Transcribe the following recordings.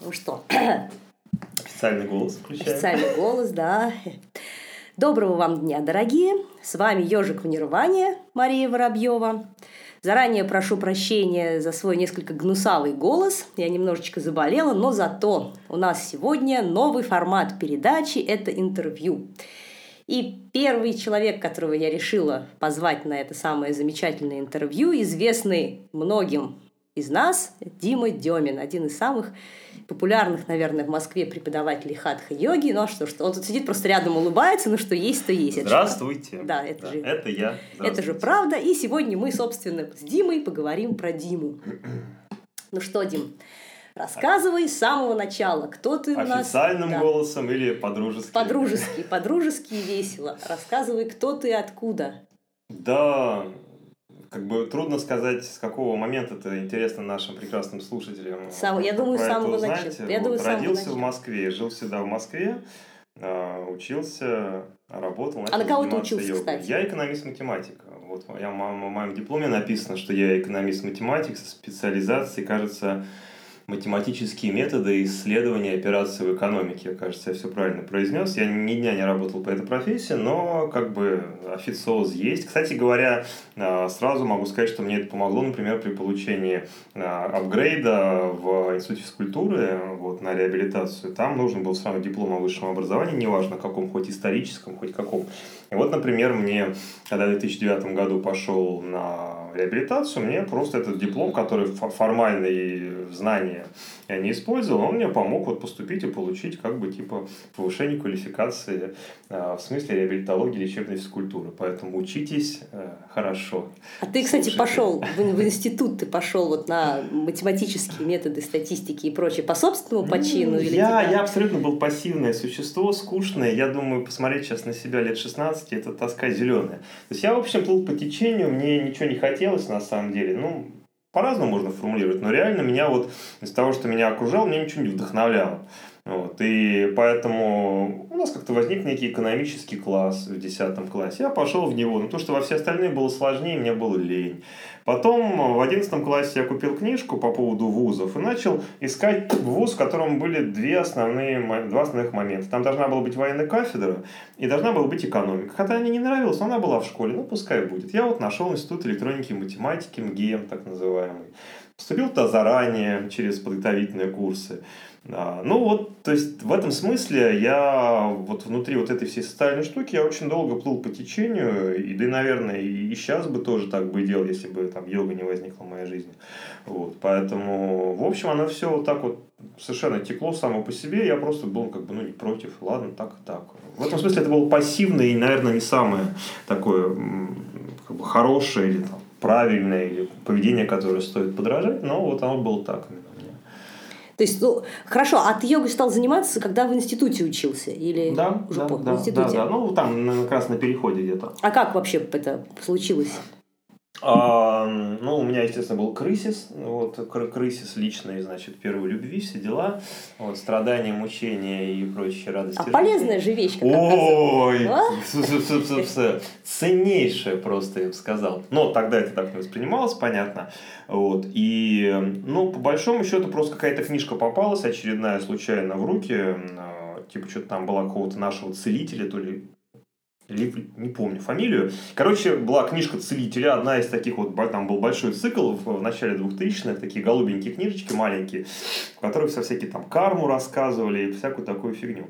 Ну что? Официальный голос включаем. Официальный голос, да. Доброго вам дня, дорогие. С вами Ежик в Нирване, Мария Воробьева. Заранее прошу прощения за свой несколько гнусавый голос. Я немножечко заболела, но зато у нас сегодня новый формат передачи – это интервью. И первый человек, которого я решила позвать на это самое замечательное интервью, известный многим из нас, Дима Демин, один из самых популярных, наверное, в Москве преподавателей хатха-йоги. Ну а что, что он тут сидит, просто рядом улыбается, ну что есть, то есть. Здравствуйте. Это, да, это да, же... Это я. Это же правда. И сегодня мы, собственно, с Димой поговорим про Диму. ну что, Дим, Рассказывай с самого начала, кто ты у нас. Официальным да. голосом или по-дружески? По-дружески, по-дружески весело. Рассказывай, кто ты и откуда. Да, как бы трудно сказать, с какого момента это интересно нашим прекрасным слушателям. Сам, я думаю, с самого начала. Я вот, родился в Москве, жил всегда в Москве, а, учился, работал. А на кого ты учился, йогой. кстати? Я экономист-математик. Вот я, в моем дипломе написано, что я экономист-математик со специализацией, кажется, математические методы исследования операций в экономике. Кажется, я все правильно произнес. Я ни дня не работал по этой профессии, но как бы официоз есть. Кстати говоря, а, сразу могу сказать, что мне это помогло, например, при получении а, апгрейда в Институте физкультуры вот, на реабилитацию. Там нужен был сразу диплом о высшем образовании, неважно каком, хоть историческом, хоть каком. И вот, например, мне, когда в 2009 году пошел на реабилитацию, мне просто этот диплом, который формальные знания я не использовал, он мне помог вот поступить и получить как бы типа повышение квалификации э, в смысле реабилитологии лечебной физкультуры. Поэтому учитесь э, хорошо. А ты, кстати, Слушайте. пошел в, в институт, ты пошел вот на математические методы статистики и прочее по собственному почину? Ну, или я, тебя... я абсолютно был пассивное существо, скучное. Я думаю, посмотреть сейчас на себя лет 16, это тоска зеленая. То есть я, в общем, плыл по течению, мне ничего не хотелось на самом деле. Ну, по-разному можно формулировать, но реально меня вот из того, что меня окружало, мне ничего не вдохновляло. Вот, и поэтому у нас как-то возник некий экономический класс в 10 классе. Я пошел в него, но то, что во все остальные было сложнее, мне было лень. Потом в 11 классе я купил книжку по поводу вузов и начал искать вуз, в котором были две основные, два основных момента. Там должна была быть военная кафедра и должна была быть экономика. Хотя мне не нравилось, но она была в школе, ну пускай будет. Я вот нашел институт электроники и математики, МГИМ так называемый. Поступил туда заранее, через подготовительные курсы. Да. Ну вот, то есть в этом смысле я вот внутри вот этой всей социальной штуки я очень долго плыл по течению, и да, наверное, и сейчас бы тоже так бы делал, если бы там йога не возникла в моей жизни. Вот, поэтому, в общем, оно все вот так вот совершенно текло само по себе, я просто был как бы, ну, не против, ладно, так и так. В этом смысле это было пассивное и, наверное, не самое такое как бы, хорошее или там, правильное или поведение, которое стоит подражать, но вот оно было так. То есть, ну, хорошо, а ты йогой стал заниматься, когда в институте учился? Или да, уже да, да, в институте? Да, да, ну, там как раз на переходе где-то. А как вообще это случилось? А, ну, у меня, естественно, был крысис, вот, крысис личный, значит, первой любви, все дела, вот, страдания, мучения и прочие радости. А полезная же вещь, как Ой, ценнейшая просто, я бы сказал. Но тогда это так не воспринималось, понятно. Вот, и, ну, по большому счету, просто какая-то книжка попалась, очередная, случайно в руки, а, типа, что-то там была какого-то нашего целителя, то ли не помню фамилию. Короче, была книжка «Целителя», одна из таких вот, там был большой цикл в, в начале 2000-х, такие голубенькие книжечки маленькие, в которых все всякие там карму рассказывали и всякую такую фигню.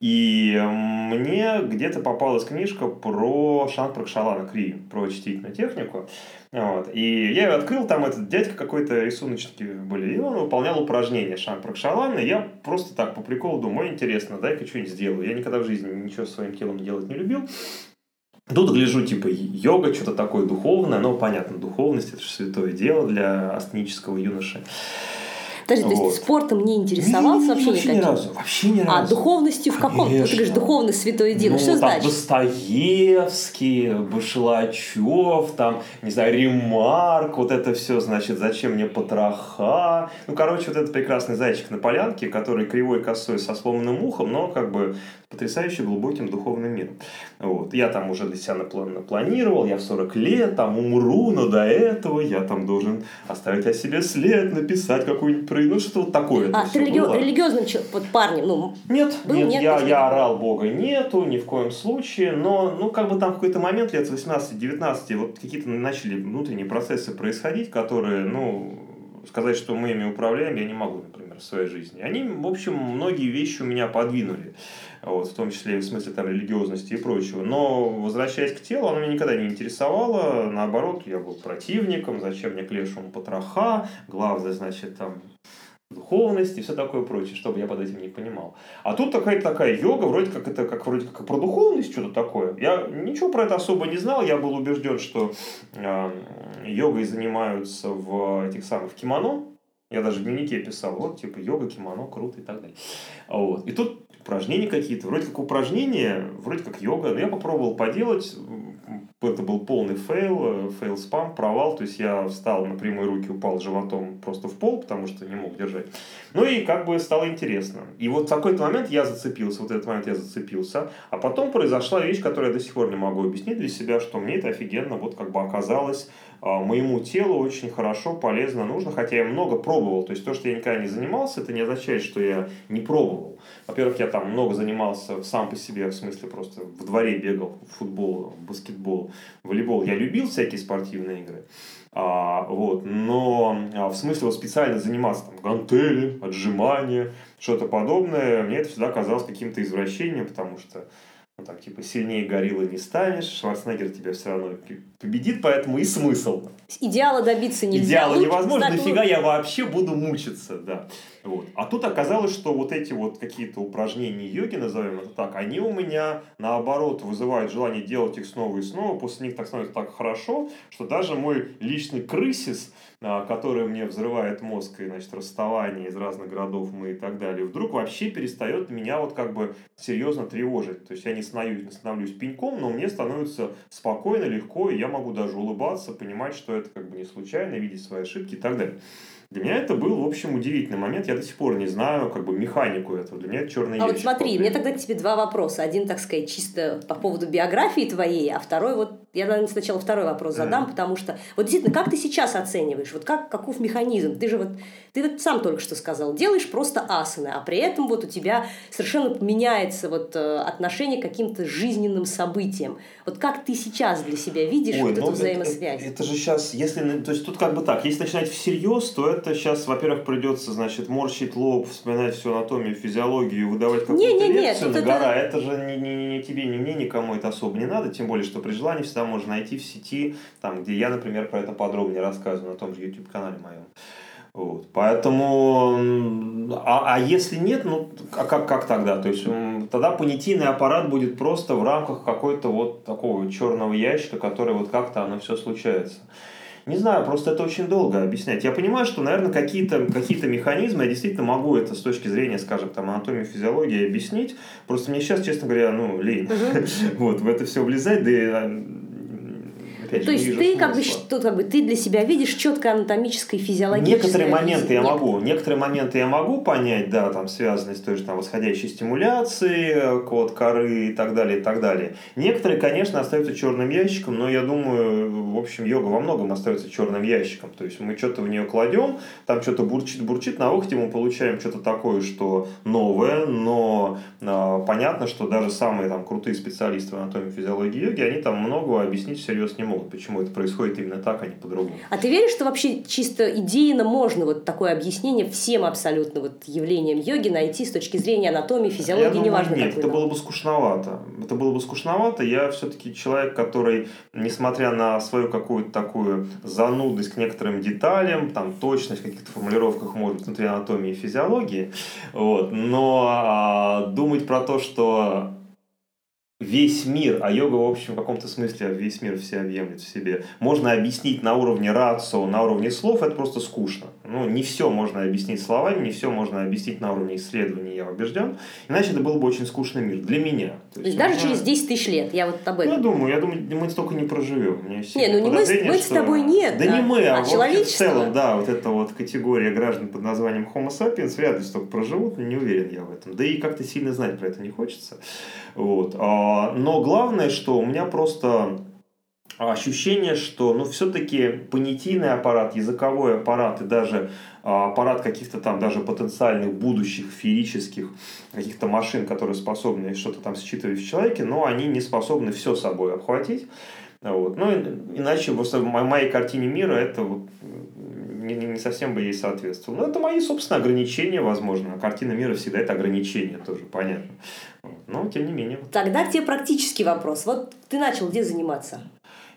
И мне где-то попалась книжка про Шанпракшалана Кри, про чтительную технику. Вот. И я ее открыл, там этот дядька какой-то рисуночки были, и он выполнял упражнения Шанпракшалана, и я просто так по приколу думаю, интересно, дай-ка что-нибудь сделаю. Я никогда в жизни ничего своим телом делать не любил. Тут гляжу, типа, йога, что-то такое духовное, но понятно, духовность это же святое дело для астенического юноши. Подожди, вот. то есть спортом не интересовался не, вообще, вообще никаким? ни разу, вообще ни а, разу. А духовностью в каком? Конечно. Ты говоришь, духовность святое дело. Ну, Что там значит? Достоевский, Башлачев, там, не знаю, Ремарк, вот это все, значит, зачем мне потроха. Ну, короче, вот этот прекрасный зайчик на полянке, который кривой косой со сломанным ухом, но как бы потрясающе глубоким духовным миром. Вот. Я там уже для себя напланировал, я в 40 лет там умру, но до этого я там должен оставить о себе след, написать какую-нибудь мантры, ну что-то вот такое. А, ты религи... религиозным вот, парнем, ну, Нет, был, нет, нет, я, я орал Бога нету, ни в коем случае, но, ну, как бы там в какой-то момент, лет 18-19, вот какие-то начали внутренние процессы происходить, которые, ну, сказать, что мы ими управляем, я не могу, например, в своей жизни. Они, в общем, многие вещи у меня подвинули, вот, в том числе в смысле там, религиозности и прочего. Но, возвращаясь к телу, оно меня никогда не интересовало. Наоборот, я был противником, зачем мне к лешему потроха, главное, значит, там, духовность и все такое прочее, чтобы я под этим не понимал. А тут такая такая йога, вроде как это как вроде как про духовность что-то такое. Я ничего про это особо не знал, я был убежден, что э, йогой занимаются в этих самых кимоно. Я даже в дневнике писал, вот, типа, йога, кимоно, круто и так далее. Вот. И тут упражнения какие-то, вроде как упражнения, вроде как йога, но я попробовал поделать, это был полный fail, facepalm, провал, то есть я встал на прямые руки, упал животом просто в пол, потому что не мог держать. Ну и как бы стало интересно. И вот в какой-то момент я зацепился, вот этот момент я зацепился, а потом произошла вещь, которую я до сих пор не могу объяснить для себя, что мне это офигенно вот как бы оказалось моему телу очень хорошо, полезно, нужно, хотя я много пробовал. То есть то, что я никогда не занимался, это не означает, что я не пробовал. Во-первых, я там много занимался сам по себе, в смысле просто в дворе бегал, в футбол, в баскетбол, волейбол. Я любил всякие спортивные игры. А, вот, но а, в смысле вот специально заниматься там гантели, отжимания, что-то подобное, мне это всегда казалось каким-то извращением, потому что там, типа, сильнее гориллы не станешь, Шварценеггер тебя все равно победит, поэтому и смысл. Идеала добиться нельзя. Идеала невозможно, нафига я вообще буду мучиться, да. Вот. А тут оказалось, что вот эти вот какие-то упражнения йоги, назовем это так, они у меня, наоборот, вызывают желание делать их снова и снова, после них так становится так хорошо, что даже мой личный крысис, а, который мне взрывает мозг и, значит, расставание из разных городов мы и так далее, вдруг вообще перестает меня вот как бы серьезно тревожить. То есть я не становлюсь, не становлюсь пеньком, но мне становится спокойно, легко, и я могу даже улыбаться, понимать, что это как бы не случайно, видеть свои ошибки и так далее. Для меня это был, в общем, удивительный момент. Я до сих пор не знаю как бы механику этого. Для меня это черный А вот смотри, мне тогда к тебе два вопроса. Один, так сказать, чисто по поводу биографии твоей, а второй вот я, наверное, сначала второй вопрос задам, mm. потому что вот действительно, как ты сейчас оцениваешь? Вот как, каков механизм? Ты же вот, ты вот сам только что сказал, делаешь просто асаны, а при этом вот у тебя совершенно меняется вот э, отношение к каким-то жизненным событиям. Вот как ты сейчас для себя видишь Ой, вот эту взаимосвязь? Это, это же сейчас, если, то есть тут как бы так, если начинать всерьез, то это сейчас, во-первых, придется, значит, морщить лоб, вспоминать всю анатомию, физиологию, выдавать какую-то не, не, лекцию не, на гора. Это... это же ни, ни, ни тебе, ни мне, никому это особо не надо, тем более, что при желании всегда можно найти в сети, там, где я, например, про это подробнее рассказываю на том же YouTube-канале моем. Вот. Поэтому, а, а если нет, ну, а как, как тогда? То есть, тогда понятийный аппарат будет просто в рамках какой-то вот такого черного ящика, который вот как-то оно все случается. Не знаю, просто это очень долго объяснять. Я понимаю, что, наверное, какие-то какие механизмы, я действительно могу это с точки зрения, скажем, там, анатомии, физиологии объяснить. Просто мне сейчас, честно говоря, ну, лень вот, в это все влезать, да и а, опять То есть ты как бы, что, как бы ты для себя видишь четко анатомическое и физиологическое. Некоторые моменты я могу, некоторые моменты я могу понять, да, там связанные с той же там восходящей стимуляцией, код коры и так далее, и так далее. Некоторые, конечно, остаются черным ящиком, но я думаю, в общем, йога во многом остается черным ящиком. То есть мы что-то в нее кладем, там что-то бурчит, бурчит, на выходе мы получаем что-то такое, что новое, но э, понятно, что даже самые там крутые специалисты в анатомии физиологии йоги, они там многого объяснить всерьез не могут могут, почему это происходит именно так, а не по-другому. А ты веришь, что вообще чисто идейно можно вот такое объяснение всем абсолютно вот явлениям йоги найти с точки зрения анатомии, физиологии, Я думаю, неважно Нет, это было бы скучновато. Это было бы скучновато. Я все-таки человек, который, несмотря на свою какую-то такую занудность к некоторым деталям, там точность в каких-то формулировках может быть внутри анатомии и физиологии, вот, но а, думать про то, что весь мир, а йога, в общем, в каком-то смысле весь мир все объемлет в себе, можно объяснить на уровне рацио, на уровне слов, это просто скучно. Ну, не все можно объяснить словами, не все можно объяснить на уровне исследований, я убежден. Иначе это был бы очень скучный мир для меня. То есть, даже меня... через 10 тысяч лет, я вот об этом. Я думаю, я думаю, мы столько не проживем. не, ну не мы, мы что... с тобой нет. Да, да не мы, а, а человечество. в целом, да, вот эта вот категория граждан под названием Homo sapiens вряд ли столько проживут, не уверен я в этом. Да и как-то сильно знать про это не хочется. Вот. А, но главное, что у меня просто ощущение, что ну, все-таки понятийный аппарат, языковой аппарат и даже а, аппарат каких-то там даже потенциальных будущих феерических каких-то машин, которые способны что-то там считывать в человеке, но они не способны все собой обхватить. Вот. Ну, иначе просто в моей картине мира это вот не, совсем бы ей соответствовало. Но это мои, собственно, ограничения, возможно. Картина мира всегда это ограничение, тоже понятно. Но, тем не менее. Тогда к тебе практический вопрос. Вот ты начал где заниматься?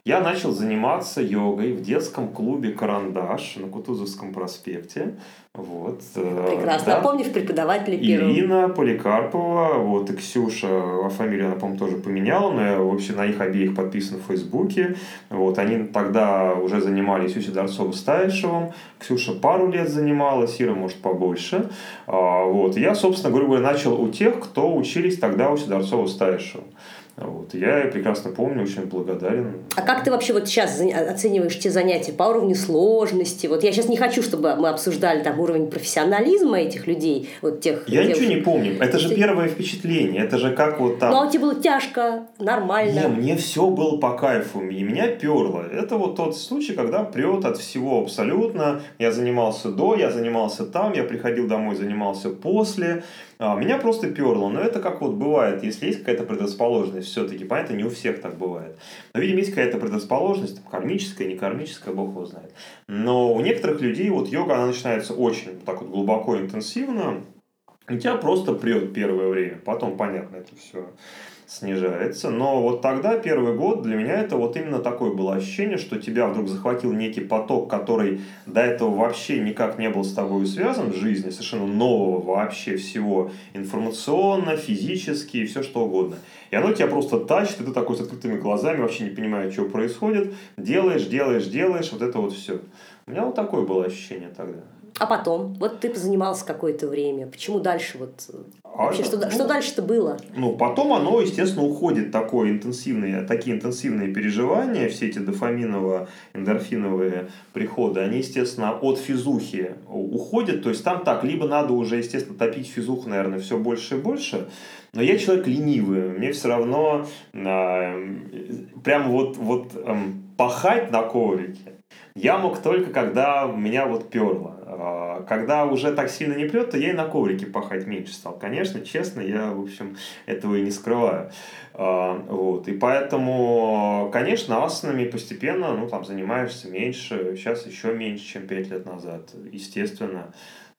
Я начал заниматься йогой в детском клубе «Карандаш» на Кутузовском проспекте. Вот, э, Прекрасно. Да. А помнишь преподавателя первого? Ирина Поликарпова, вот, и Ксюша, а фамилию она, по-моему, тоже поменяла, но я вообще на их обеих подписан в Фейсбуке. Вот, они тогда уже занимались Юси Дорцовым-Стаишевым, Ксюша пару лет занималась, Ира, может, побольше. А, вот, я, собственно, грубо говоря, начал у тех, кто учились тогда у Сидорцова-Стаишева. Вот. Я прекрасно помню, очень благодарен. А как ты вообще вот сейчас оцениваешь те занятия по уровню сложности? Вот я сейчас не хочу, чтобы мы обсуждали там уровень профессионализма этих людей, вот тех. Я девушек. ничего не помню. Это же первое впечатление. Это же как вот там. Ну а тебе было тяжко, нормально. Не, мне все было по кайфу, и меня перло. Это вот тот случай, когда прет от всего абсолютно. Я занимался до, я занимался там, я приходил домой, занимался после. А, меня просто перло, но это как вот бывает, если есть какая-то предрасположенность, все-таки, понятно, не у всех так бывает. Но, видимо, есть какая-то предрасположенность, там, кармическая, не кармическая, бог его знает. Но у некоторых людей вот йога, она начинается очень так вот глубоко, интенсивно, и тебя просто прет первое время, потом, понятно, это все снижается. Но вот тогда, первый год, для меня это вот именно такое было ощущение, что тебя вдруг захватил некий поток, который до этого вообще никак не был с тобой связан в жизни, совершенно нового вообще всего, информационно, физически и все что угодно. И оно тебя просто тащит, и ты такой с открытыми глазами, вообще не понимаешь, что происходит, делаешь, делаешь, делаешь, вот это вот все. У меня вот такое было ощущение тогда. А потом, вот ты занимался какое-то время, почему дальше вот? А вообще что, ну, что дальше-то было? Ну потом оно, естественно, уходит такое интенсивные, такие интенсивные переживания, все эти дофаминово-эндорфиновые приходы, они, естественно, от физухи уходят, то есть там так, либо надо уже, естественно, топить физуху, наверное, все больше и больше, но я человек ленивый, мне все равно э, прямо вот, вот э, пахать на коврике я мог только, когда меня вот перло. А, когда уже так сильно не прет, то я и на коврике пахать меньше стал. Конечно, честно, я, в общем, этого и не скрываю. А, вот. И поэтому, конечно, асанами постепенно, ну, там, занимаешься меньше, сейчас еще меньше, чем 5 лет назад, естественно.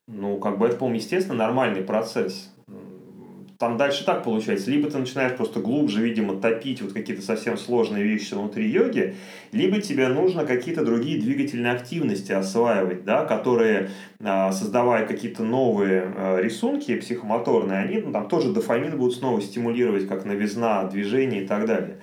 Ну, как бы это, по-моему, естественно, нормальный процесс там дальше так получается. Либо ты начинаешь просто глубже, видимо, топить вот какие-то совсем сложные вещи внутри йоги, либо тебе нужно какие-то другие двигательные активности осваивать, да, которые, а, создавая какие-то новые а, рисунки психомоторные, они ну, там тоже дофамин будут снова стимулировать, как новизна, движение и так далее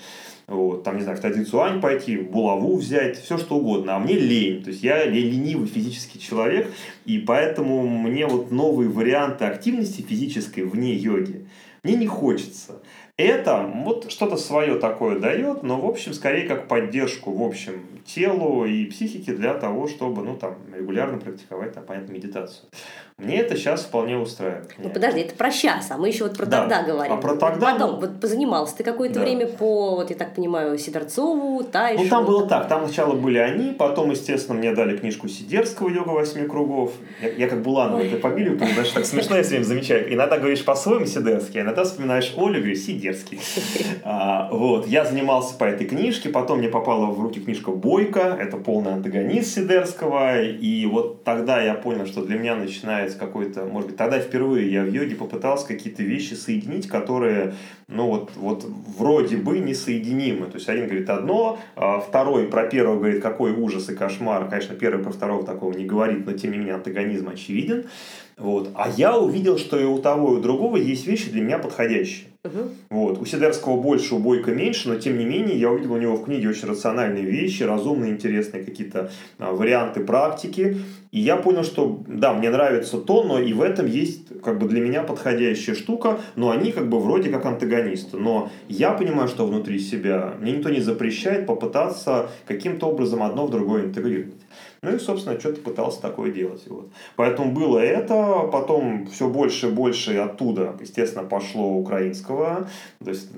вот, там, не знаю, в традицию пойти, булаву взять, все что угодно, а мне лень, то есть я ленивый физический человек, и поэтому мне вот новые варианты активности физической вне йоги, мне не хочется. Это вот что-то свое такое дает, но, в общем, скорее как поддержку, в общем, телу и психике для того, чтобы, ну, там, регулярно практиковать, там, понятно, медитацию. Мне это сейчас вполне устраивает. Ну, подожди, это про сейчас, а мы еще вот про да. тогда говорим. А про тогда... Потом, вот позанимался ты какое-то да. время по, вот я так понимаю, Сидорцову, Тайшу. Ну, там было так, там сначала были они, потом, естественно, мне дали книжку Сидерского «Йога восьми кругов». Я, я как Буланова это фамилию, знаешь, так смешно я все время замечаю. Иногда говоришь по-своему Сидерский, а иногда вспоминаешь Олю, говоришь Сидерский. А, вот, я занимался по этой книжке, потом мне попала в руки книжка «Бойко», это полный антагонист Сидерского, и вот тогда я понял, что для меня начинает появляется какой-то, может быть, тогда впервые я в йоге попытался какие-то вещи соединить, которые, ну вот, вот вроде бы несоединимы. То есть один говорит одно, а второй про первого говорит, какой ужас и кошмар. Конечно, первый про второго такого не говорит, но тем не менее антагонизм очевиден. Вот. А я увидел, что и у того, и у другого есть вещи для меня подходящие. Угу. Вот. У Сидерского больше, у Бойко меньше, но тем не менее я увидел у него в книге очень рациональные вещи, разумные, интересные какие-то а, варианты практики. И я понял, что да, мне нравится то, но и в этом есть как бы для меня подходящая штука, но они как бы вроде как антагонисты. Но я понимаю, что внутри себя мне никто не запрещает попытаться каким-то образом одно в другое интегрировать. Ну и, собственно, что-то пытался такое делать. Вот. Поэтому было это, потом все больше и больше оттуда, естественно, пошло украинского. То есть,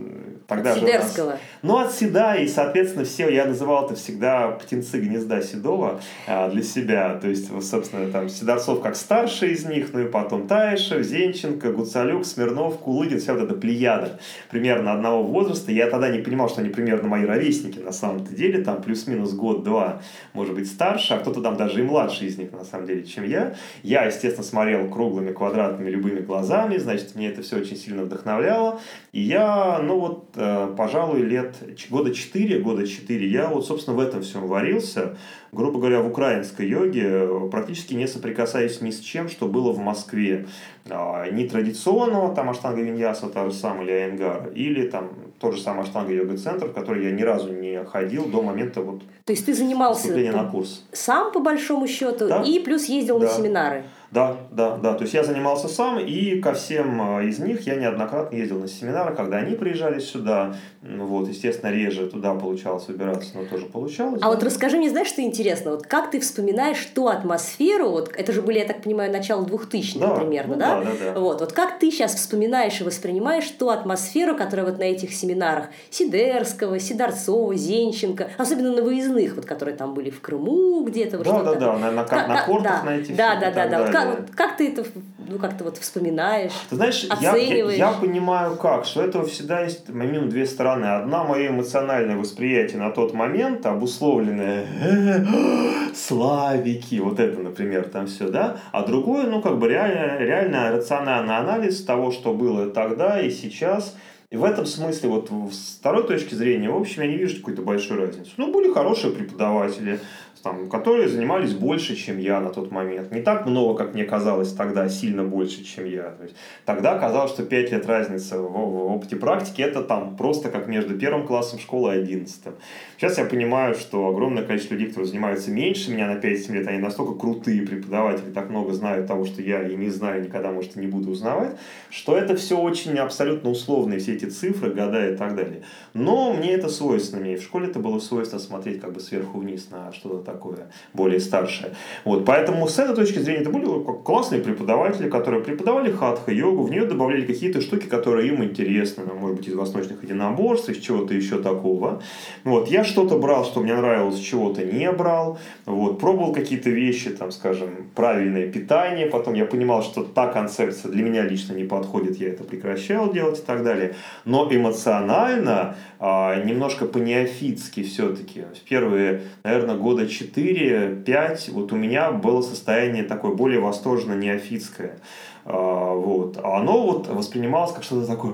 тогда от же нас... Ну, от Седа, и, соответственно, все, я называл это всегда птенцы гнезда Седова а, для себя. То есть, собственно, там Седорцов как старший из них, ну и потом Таишев, Зенченко, Гуцалюк, Смирнов, Кулыгин, вся вот эта плеяда примерно одного возраста. Я тогда не понимал, что они примерно мои ровесники на самом-то деле, там плюс-минус год-два, может быть, старше, а кто-то там даже и младше из них, на самом деле, чем я. Я, естественно, смотрел круглыми, квадратными, любыми глазами, значит, мне это все очень сильно вдохновляло. И я, ну вот, э, пожалуй, лет, года четыре, года четыре, я вот, собственно, в этом всем варился грубо говоря, в украинской йоге э, практически не соприкасаясь ни с чем, что было в Москве. А, ни традиционного там аштанга виньяса, та же самая, или айенгара, или там тот же самый аштанга йога центр, в который я ни разу не ходил до момента вот То есть ты занимался на курс. сам по большому счету да? и плюс ездил да. на семинары? Да, да, да. То есть я занимался сам, и ко всем а, из них я неоднократно ездил на семинары, когда они приезжали сюда. Вот, естественно, реже туда получалось выбираться, но тоже получалось. А вот расскажи мне, знаешь, что интересно? Вот как ты вспоминаешь ту атмосферу, вот это же были, я так понимаю, начало 2000-х да, примерно, ну, да? Да, да, да. Вот, вот как ты сейчас вспоминаешь и воспринимаешь ту атмосферу, которая вот на этих семинарах Сидерского, Сидорцова, Зенченко, особенно на выездных, вот которые там были в Крыму где-то. Да, да, да, на, на, как, на кортах да, на этих Да, да, да, да. Вот как, как ты это ну, как-то вот вспоминаешь, Ты знаешь, оцениваешь? Я, я, я понимаю как, что этого всегда есть минимум две стороны. Одна мое эмоциональное восприятие на тот момент, обусловленное славики, вот это, например, там все, да, а другое, ну, как бы реально, реально рациональный анализ того, что было тогда и сейчас – и в этом смысле, вот с второй точки зрения, в общем, я не вижу какой-то большой разницы. Ну, были хорошие преподаватели, там, которые занимались больше, чем я на тот момент. Не так много, как мне казалось тогда, сильно больше, чем я. То есть, тогда казалось, что 5 лет разницы в, в опыте практики это там просто как между первым классом школы и одиннадцатым. Сейчас я понимаю, что огромное количество людей, которые занимаются меньше меня на 5-7 лет, они настолько крутые преподаватели, так много знают того, что я и не знаю, никогда, может, и не буду узнавать, что это все очень абсолютно условные, все эти цифры, года и так далее. Но мне это свойственно, мне в школе это было свойственно смотреть как бы сверху вниз на что-то такое более старшее. Вот, поэтому с этой точки зрения это были классные преподаватели, которые преподавали хатха-йогу, в нее добавляли какие-то штуки, которые им интересны, ну, может быть, из восточных единоборств, из чего-то еще такого. Вот, я что-то брал, что мне нравилось, чего-то не брал. Вот, пробовал какие-то вещи, там, скажем, правильное питание, потом я понимал, что та концепция для меня лично не подходит, я это прекращал делать и так далее. Но эмоционально, немножко по-неофитски все-таки, первые, наверное, года 4-5 вот у меня было состояние такое более восторженно-неофитское. А, вот. А оно вот воспринималось как что-то такое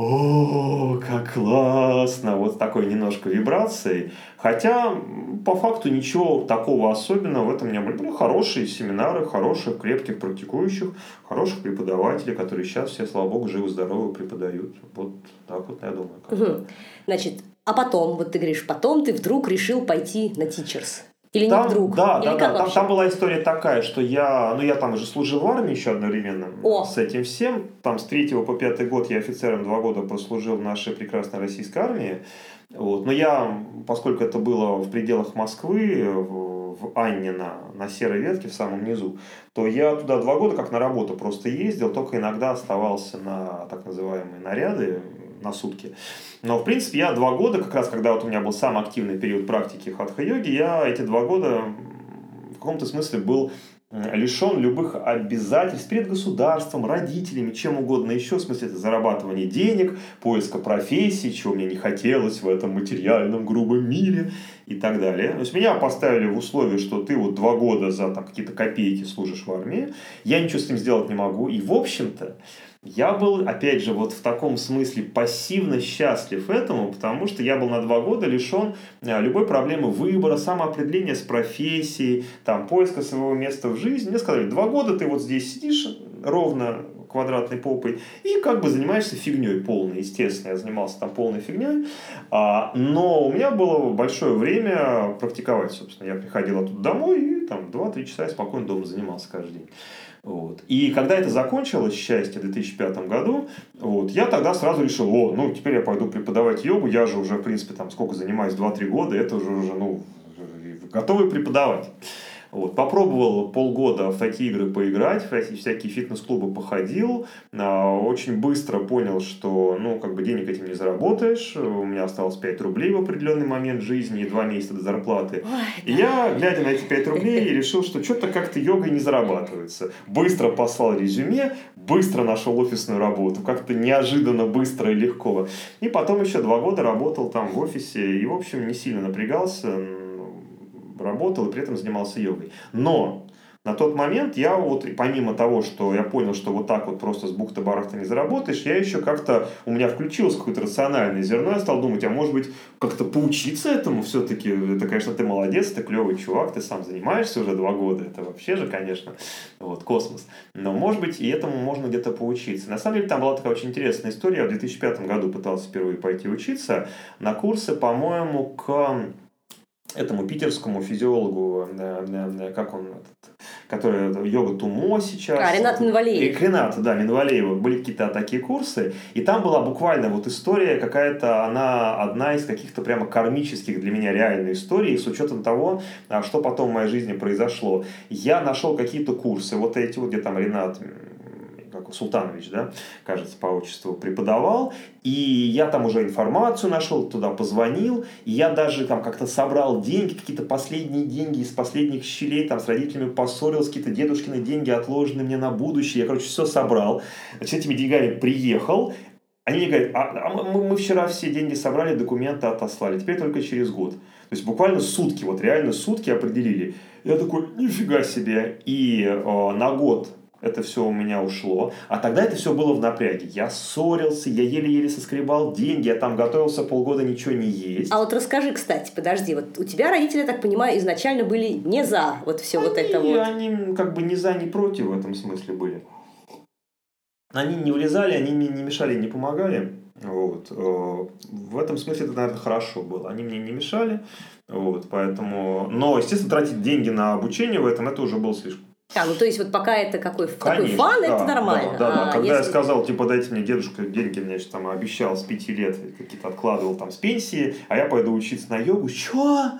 о, как классно, вот такой немножко вибрацией. Хотя, по факту, ничего такого особенного в этом не было. Были хорошие семинары, хороших, крепких практикующих, хороших преподавателей, которые сейчас все, слава богу, живы-здоровы преподают. Вот так вот, я думаю. Угу. Значит, а потом, вот ты говоришь, потом ты вдруг решил пойти на Teachers. Или там, не вдруг? Да, Или да, как да. Там, там была история такая, что я, ну я там уже служил в армии еще одновременно О. с этим всем. Там с третьего по пятый год я офицером два года прослужил в нашей прекрасной российской армии. Вот. Но я, поскольку это было в пределах Москвы, в, в Аннино, на серой ветке в самом низу, то я туда два года как на работу просто ездил, только иногда оставался на так называемые наряды на сутки. Но, в принципе, я два года, как раз когда вот у меня был самый активный период практики хатха-йоги, я эти два года в каком-то смысле был лишен любых обязательств перед государством, родителями, чем угодно еще, в смысле это зарабатывание денег, поиска профессии, чего мне не хотелось в этом материальном грубом мире и так далее. То есть меня поставили в условие, что ты вот два года за там, какие-то копейки служишь в армии, я ничего с этим сделать не могу, и в общем-то я был, опять же, вот в таком смысле пассивно счастлив этому, потому что я был на два года лишен э, любой проблемы выбора, самоопределения с профессией, там, поиска своего места в жизни. Мне сказали, два года ты вот здесь сидишь ровно квадратной попой и как бы занимаешься фигней полной, естественно, я занимался там полной фигней, а, но у меня было большое время практиковать, собственно, я приходил оттуда домой и там 2-3 часа я спокойно дома занимался каждый день. Вот. И когда это закончилось, счастье, в 2005 году, вот, я тогда сразу решил, о, ну, теперь я пойду преподавать йогу, я же уже, в принципе, там, сколько занимаюсь, 2-3 года, это уже, уже, ну, готовы преподавать. Вот. Попробовал полгода в такие игры поиграть, в всякие фитнес-клубы походил. А, очень быстро понял, что ну, как бы денег этим не заработаешь. У меня осталось 5 рублей в определенный момент жизни и 2 месяца до зарплаты. Ой, и да. я, глядя на эти 5 рублей, решил, что что-то как-то йогой не зарабатывается. Быстро послал резюме, быстро нашел офисную работу. Как-то неожиданно быстро и легко. И потом еще 2 года работал там в офисе. И, в общем, не сильно напрягался работал и при этом занимался йогой. Но на тот момент я вот, помимо того, что я понял, что вот так вот просто с бухты-барахта не заработаешь, я еще как-то, у меня включилось какое-то рациональное зерно, я стал думать, а может быть, как-то поучиться этому все-таки, это, конечно, ты молодец, ты клевый чувак, ты сам занимаешься уже два года, это вообще же, конечно, вот, космос. Но, может быть, и этому можно где-то поучиться. На самом деле, там была такая очень интересная история, я в 2005 году пытался впервые пойти учиться на курсы, по-моему, к этому питерскому физиологу, как он, который йога Тумо сейчас. А, Ренат Минвалеев. И Ренат, да, Минвалеева. Были какие-то такие курсы, и там была буквально вот история какая-то, она одна из каких-то прямо кармических для меня реальных историй, с учетом того, а, что потом в моей жизни произошло. Я нашел какие-то курсы, вот эти вот, где там Ренат Султанович, да, кажется, по отчеству, преподавал, и я там уже информацию нашел, туда позвонил, и я даже там как-то собрал деньги, какие-то последние деньги из последних щелей, там с родителями поссорился, какие-то дедушкины деньги отложены мне на будущее, я, короче, все собрал, с этими деньгами приехал, они мне говорят, а, а мы, мы вчера все деньги собрали, документы отослали, теперь только через год. То есть буквально сутки, вот реально сутки определили. Я такой, нифига себе. И э, на год это все у меня ушло. А тогда это все было в напряге. Я ссорился, я еле-еле соскребал деньги, я там готовился полгода ничего не есть. А вот расскажи, кстати, подожди, вот у тебя родители, я так понимаю, изначально были не за вот все они, вот это вот. Они как бы не за, не против в этом смысле были. Они не влезали, они мне не мешали, не помогали. Вот. Э, в этом смысле это, наверное, хорошо было. Они мне не мешали. Вот, поэтому... Но, естественно, тратить деньги на обучение в этом, это уже было слишком. А, ну то есть вот пока это какой, Конечно, какой фан, да, это нормально. Да, да, да. А, Когда если... я сказал, типа, дайте мне дедушка деньги, значит, там обещал с пяти лет, какие-то откладывал там с пенсии, а я пойду учиться на йогу. Чё?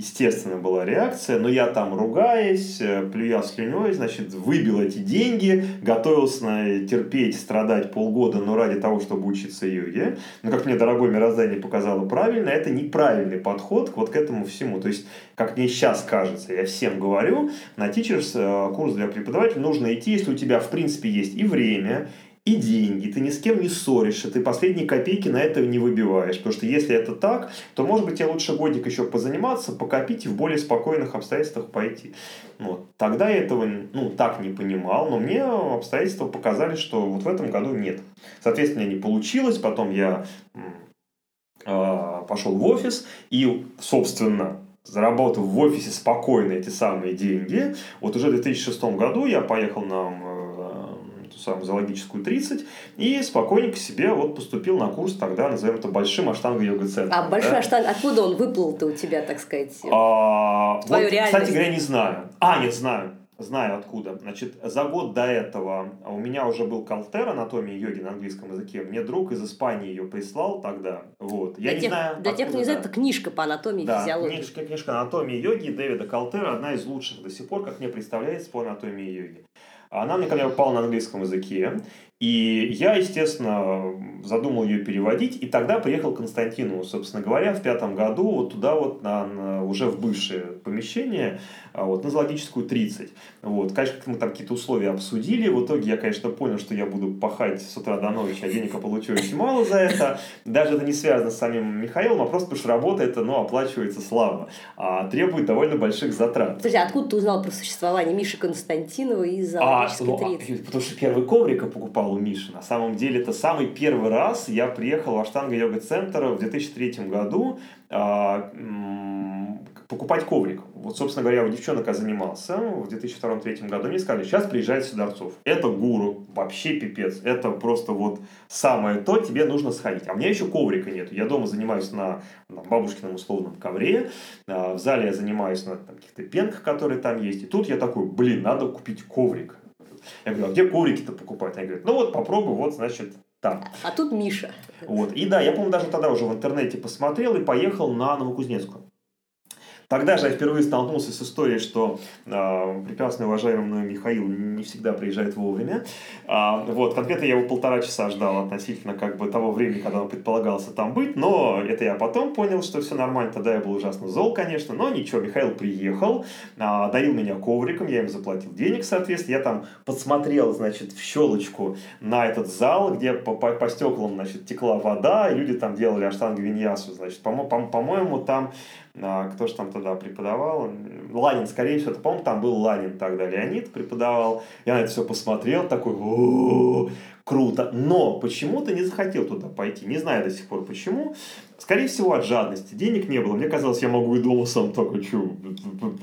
Естественно, была реакция, но я там, ругаясь, э, плюя слюней, значит, выбил эти деньги, готовился на терпеть, страдать полгода, но ради того, чтобы учиться йоге. Но, как мне дорогое мироздание показало правильно, это неправильный подход вот к этому всему. То есть, как мне сейчас кажется, я всем говорю, на Teachers э, курс для преподавателя нужно идти, если у тебя, в принципе, есть и время, и деньги, ты ни с кем не ссоришься, ты последние копейки на это не выбиваешь. Потому что если это так, то, может быть, тебе лучше годик еще позаниматься, покопить и в более спокойных обстоятельствах пойти. Вот. Тогда я этого ну, так не понимал, но мне обстоятельства показали, что вот в этом году нет. Соответственно, не получилось, потом я э, пошел в офис и, собственно, заработав в офисе спокойно эти самые деньги. Вот уже в 2006 году я поехал на самую зоологическую 30, и спокойненько себе вот поступил на курс тогда, назовем это большим аштанга-йога-центром. А большой да? аштанг, откуда он выплыл-то у тебя, так сказать, а, в твою вот, реальность? Кстати говоря, не знаю. А, нет, знаю. Знаю откуда. Значит, за год до этого у меня уже был Калтер анатомии йоги на английском языке. Мне друг из Испании ее прислал тогда. Вот. Я для не тех, знаю. Для тех, кто не знает, это книжка по анатомии да, физиологии. Книжка, книжка анатомии йоги Дэвида Калтера одна из лучших до сих пор, как мне представляется, по анатомии йоги. Она мне когда упала на английском языке, и я, естественно, задумал ее переводить, и тогда приехал к Константину, собственно говоря, в пятом году вот туда вот, на, на, уже в бывшее помещение, а, вот, на зоологическую 30. Вот. Конечно, мы там какие-то условия обсудили, в итоге я, конечно, понял, что я буду пахать с утра до ночи, а денег я получу очень мало за это. Даже это не связано с самим Михаилом, а просто потому что работа это, ну, оплачивается слабо, а требует довольно больших затрат. Подожди, а откуда ты узнал про существование Миши Константинова из зоологической а, ну, 30? Потому что первый коврик я покупал у Миши. На самом деле, это самый первый раз я приехал в Аштанга-йога-центр в 2003 году а, покупать коврик. Вот, собственно говоря, у девчонок занимался в 2002-2003 году. Мне сказали, сейчас приезжает Сидорцов. Это гуру, вообще пипец. Это просто вот самое то, тебе нужно сходить. А у меня еще коврика нет. Я дома занимаюсь на, на бабушкином условном ковре. А, в зале я занимаюсь на каких-то пенках, которые там есть. И тут я такой, блин, надо купить коврик. Я говорю, а где коврики-то покупать? Они говорят, ну вот попробуй, вот, значит, там. А тут Миша. Вот. И да, я, помню, даже тогда уже в интернете посмотрел и поехал на Новокузнецкую. Тогда же я впервые столкнулся с историей, что э, прекрасный уважаемый мной Михаил не всегда приезжает вовремя. А, вот, конкретно я его полтора часа ждал относительно как бы того времени, когда он предполагался там быть, но это я потом понял, что все нормально, тогда я был ужасно зол, конечно, но ничего, Михаил приехал, а, дарил меня ковриком, я им заплатил денег, соответственно, я там подсмотрел, значит, в щелочку на этот зал, где по, по, по стеклам, значит, текла вода, и люди там делали аштангу виньясу, значит, по-моему, по, по там а, кто же там тогда преподавал? Ланин, скорее всего, это, по-моему, там был Ланин тогда, Леонид преподавал. Я на это все посмотрел, такой, круто. Но почему-то не захотел туда пойти. Не знаю до сих пор почему. Скорее всего, от жадности. Денег не было. Мне казалось, я могу и дома сам а что? А,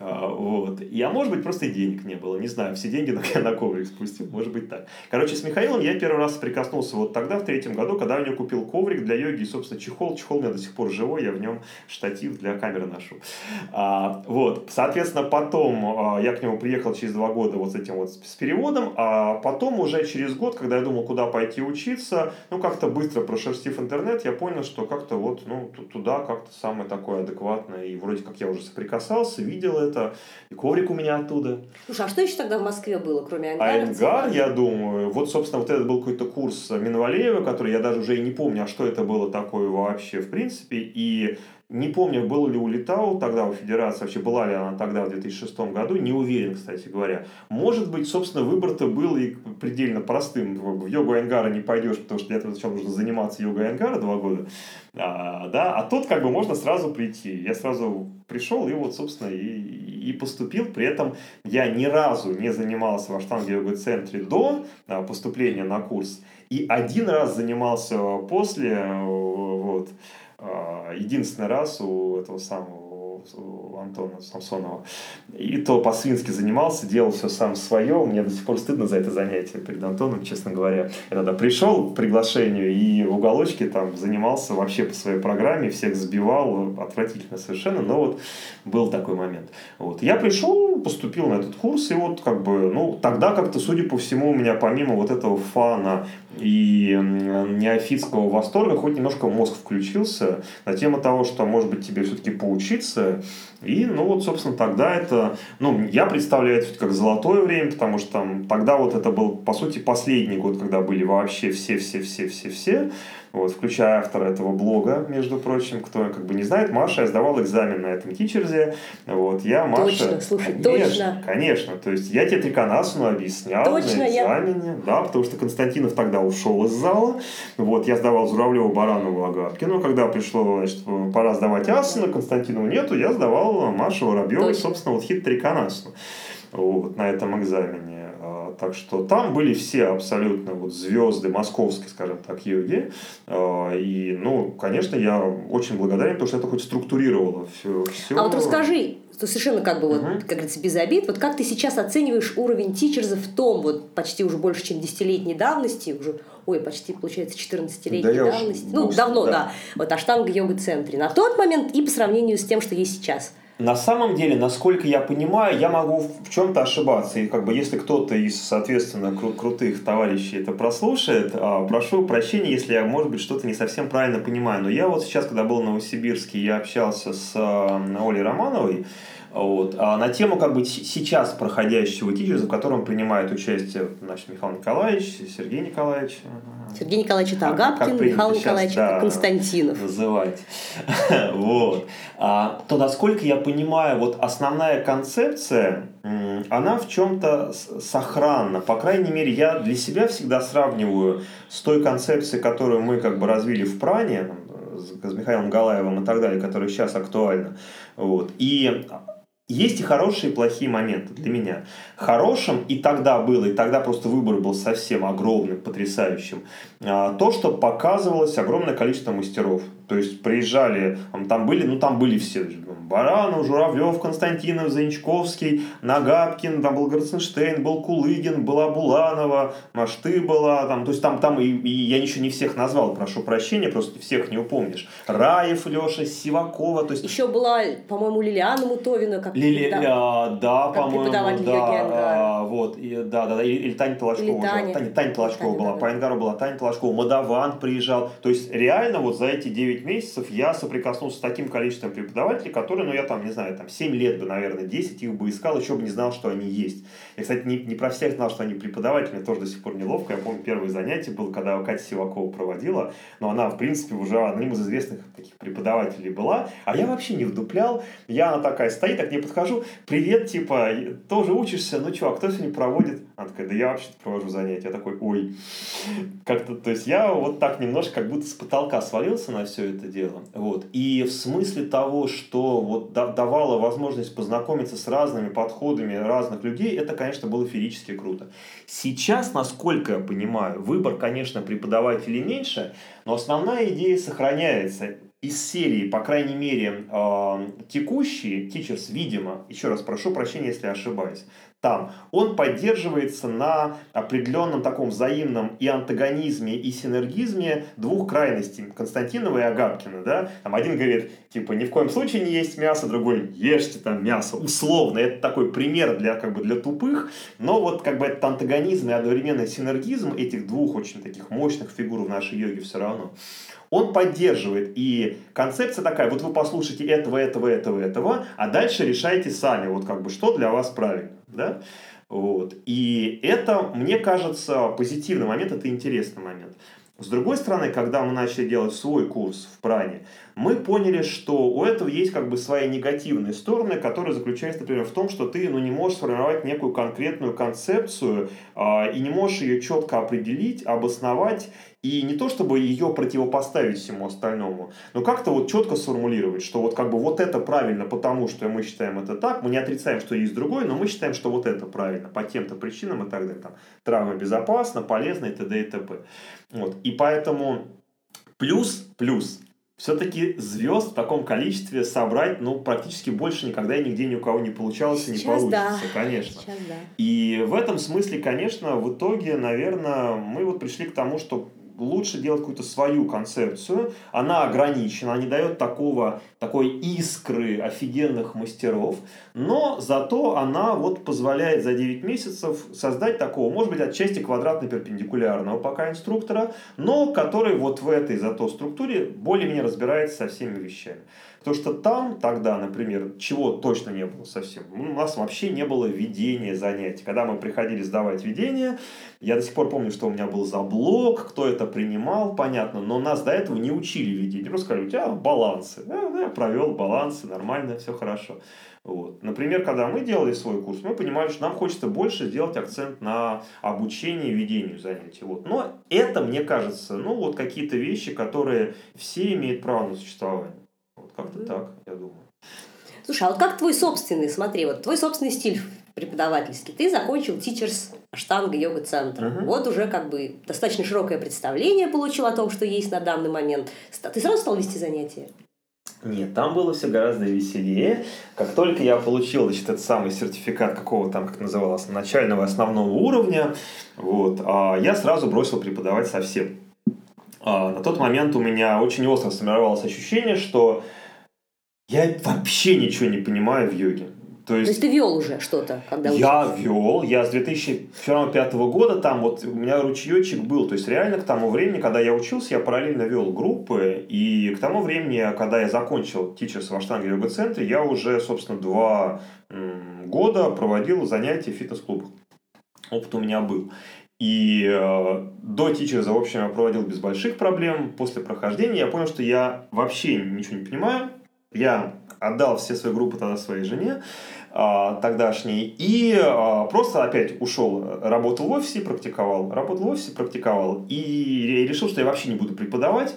вот. И, а может быть, просто денег не было. Не знаю, все деньги на, на коврик спустил. Может быть так. Короче, с Михаилом я первый раз прикоснулся вот тогда, в третьем году, когда у него купил коврик для йоги и, собственно, чехол. Чехол у меня до сих пор живой, я в нем штатив для камеры ношу. А, вот. Соответственно, потом а, я к нему приехал через два года вот с этим вот с переводом, а потом уже через год, когда я думал, куда пойти учиться, ну, как-то быстро прошерстив интернет, я понял, что как-то вот, ну, туда как-то самое такое адекватное, и вроде как я уже соприкасался, видел это, и коврик у меня оттуда. Слушай, а что еще тогда в Москве было, кроме ангара? А ангар, я думаю, вот, собственно, вот этот был какой-то курс Минвалеева, который я даже уже и не помню, а что это было такое вообще в принципе, и не помню, был ли у Литау тогда у Федерации, вообще была ли она тогда в 2006 году, не уверен, кстати говоря. Может быть, собственно, выбор-то был и предельно простым. В йогу Айнгара не пойдешь, потому что для этого сначала нужно заниматься йогой Айнгара два года. А, да, а тут как бы можно сразу прийти. Я сразу пришел и вот, собственно, и, и поступил. При этом я ни разу не занимался в Аштанге йога центре до а, поступления на курс. И один раз занимался после, вот, а, единственный раз у этого самого Антона Самсонова. И то по-свински занимался, делал все сам свое. Мне до сих пор стыдно за это занятие перед Антоном, честно говоря. Я тогда пришел к приглашению и в уголочке там занимался вообще по своей программе, всех сбивал, отвратительно совершенно, но вот был такой момент. Вот. Я пришел, поступил на этот курс, и вот как бы, ну, тогда как-то, судя по всему, у меня помимо вот этого фана и неофитского восторга хоть немножко мозг включился на тему того, что, может быть, тебе все-таки поучиться. И, ну, вот, собственно, тогда это, ну, я представляю это как золотое время, потому что там тогда вот это был, по сути, последний год, когда были вообще все-все-все-все-все вот, включая автора этого блога, между прочим, кто как бы не знает, Маша, я сдавал экзамен на этом тичерзе, вот, я, Маша... Точно, слушай, конечно, точно. Конечно, то есть я тебе Триконасну объяснял точно, на экзамене, я... да, потому что Константинов тогда ушел из зала, вот, я сдавал Журавлева, Баранову, Агапкину, когда пришло, значит, пора сдавать Асана, Константинова нету, я сдавал Машу Воробьеву, собственно, вот хит Триконасну, вот, на этом экзамене. Так что там были все абсолютно вот звезды московской, скажем так, йоги. А, и, ну, конечно, я очень благодарен, потому что это хоть структурировало все. все. А вот расскажи, то совершенно как бы, вот, uh-huh. как говорится, без обид, вот как ты сейчас оцениваешь уровень тичерза в том вот почти уже больше, чем десятилетней давности, уже, ой, почти, получается, 14-летней да давности, ну, давно, да, да вот Аштанга йога-центре, на тот момент и по сравнению с тем, что есть сейчас – на самом деле, насколько я понимаю, я могу в чем-то ошибаться. И как бы если кто-то из, соответственно, кру- крутых товарищей это прослушает, а, прошу прощения, если я, может быть, что-то не совсем правильно понимаю. Но я вот сейчас, когда был в Новосибирске, я общался с а, Олей Романовой, вот. А на тему как бы сейчас проходящего тизера, в котором принимает участие значит, Михаил Николаевич, Сергей Николаевич. Сергей Николаевич это Агапкин, Михаил Николаевич сейчас, это Константинов. Называть. вот. А, то, насколько я понимаю, вот основная концепция, она в чем-то сохранна. По крайней мере, я для себя всегда сравниваю с той концепцией, которую мы как бы развили в Пране, с Михаилом Галаевым и так далее, которая сейчас актуальна. Вот. И есть и хорошие, и плохие моменты для меня. Хорошим и тогда было, и тогда просто выбор был совсем огромным, потрясающим. А, то, что показывалось огромное количество мастеров. То есть приезжали, там были, ну там были все, Баранов, Журавлев, Константинов, Занчковский, Нагапкин, там был Граценштейн, был Кулыгин, была Буланова, Машты была, там, то есть там, там и, и я еще не всех назвал, прошу прощения, просто всех не упомнишь. Раев, Леша, Сивакова, то есть... Еще была, по-моему, Лилиана Мутовина, как Лили... а, да, по-моему, да, а, вот, и, да, да, да, или, или Таня Толочкова. Или Таня. Таня, Таня Толочкова Таня, была, да, по Энгару была Таня Толочкова, Мадаван приезжал, то есть реально вот за эти 9 9 месяцев я соприкоснулся с таким количеством преподавателей, которые, ну, я там, не знаю, там 7 лет бы, наверное, 10 их бы искал, еще бы не знал, что они есть. Я, кстати, не, не про всех знал, что они преподаватели, мне тоже до сих пор неловко. Я помню, первое занятие было, когда Катя Сивакова проводила, но она, в принципе, уже одним из известных таких преподавателей была, а я вообще не вдуплял. Я, она такая стоит, так к ней подхожу, привет, типа, тоже учишься, ну а кто сегодня проводит? Она такая, да я вообще провожу занятия. Я такой, ой. Как-то, то есть я вот так немножко как будто с потолка свалился на все это дело. Вот. И в смысле того, что вот давало возможность познакомиться с разными подходами разных людей, это, конечно, было феерически круто. Сейчас, насколько я понимаю, выбор, конечно, преподавателей меньше, но основная идея сохраняется из серии, по крайней мере, э, текущие, Teachers, видимо, еще раз прошу прощения, если ошибаюсь, там, он поддерживается на определенном таком взаимном и антагонизме, и синергизме двух крайностей, Константинова и Агапкина, да, там один говорит, типа, ни в коем случае не есть мясо, другой, ешьте там мясо, условно, это такой пример для, как бы, для тупых, но вот, как бы, этот антагонизм и одновременно синергизм этих двух очень таких мощных фигур в нашей йоге все равно, он поддерживает. И концепция такая, вот вы послушайте этого, этого, этого, этого, а дальше решайте сами, вот как бы, что для вас правильно. Да? Вот. И это, мне кажется, позитивный момент, это интересный момент. С другой стороны, когда мы начали делать свой курс в Пране, мы поняли, что у этого есть как бы свои негативные стороны, которые заключаются, например, в том, что ты ну, не можешь сформировать некую конкретную концепцию э, и не можешь ее четко определить, обосновать и не то, чтобы ее противопоставить всему остальному, но как-то вот четко сформулировать, что вот как бы вот это правильно, потому что мы считаем это так, мы не отрицаем, что есть другое, но мы считаем, что вот это правильно по тем-то причинам и так далее. Там, травма безопасна, полезна и т.д. и т.п. Вот. И поэтому плюс, плюс, все-таки звезд в таком количестве собрать, ну, практически больше никогда и нигде ни у кого не получалось и не получится, да. конечно. Сейчас да. И в этом смысле, конечно, в итоге, наверное, мы вот пришли к тому, что лучше делать какую-то свою концепцию. Она ограничена, не дает такого, такой искры офигенных мастеров, но зато она вот позволяет за 9 месяцев создать такого, может быть, отчасти квадратно-перпендикулярного пока инструктора, но который вот в этой зато структуре более-менее разбирается со всеми вещами. Потому что там тогда, например, чего точно не было совсем, у нас вообще не было ведения занятий. Когда мы приходили сдавать ведение, я до сих пор помню, что у меня был заблок, кто это принимал, понятно, но нас до этого не учили ведение. Просто сказали, у тебя балансы. Я, провел балансы, нормально, все хорошо. Вот. Например, когда мы делали свой курс, мы понимали, что нам хочется больше сделать акцент на обучение и ведению занятий. Вот. Но это, мне кажется, ну вот какие-то вещи, которые все имеют право на существование. Как-то так, я думаю. Слушай, а вот как твой собственный, смотри, вот твой собственный стиль преподавательский. Ты закончил Teachers Аштанга йога центр. Uh-huh. Вот уже как бы достаточно широкое представление получил о том, что есть на данный момент. Ты сразу стал вести занятия? Нет, там было все гораздо веселее. Как только я получил значит, этот самый сертификат какого там, как называлось, начального основного уровня, вот, а, я сразу бросил преподавать совсем. А, на тот момент у меня очень остро сформировалось ощущение, что я вообще ничего не понимаю в йоге. То есть, То есть ты вел уже что-то, когда Я учился? вел, я с 2005 года там вот у меня ручеечек был, то есть реально к тому времени, когда я учился, я параллельно вел группы, и к тому времени, когда я закончил Teachers в Аштанге йога центре, я уже, собственно, два года проводил занятия в фитнес-клубах. Опыт у меня был. И э, до Teachers, в общем, я проводил без больших проблем. После прохождения я понял, что я вообще ничего не понимаю, я отдал все свои группы тогда своей жене а, тогдашней и а, просто опять ушел, работал в офисе, практиковал, работал в офисе, практиковал и решил, что я вообще не буду преподавать.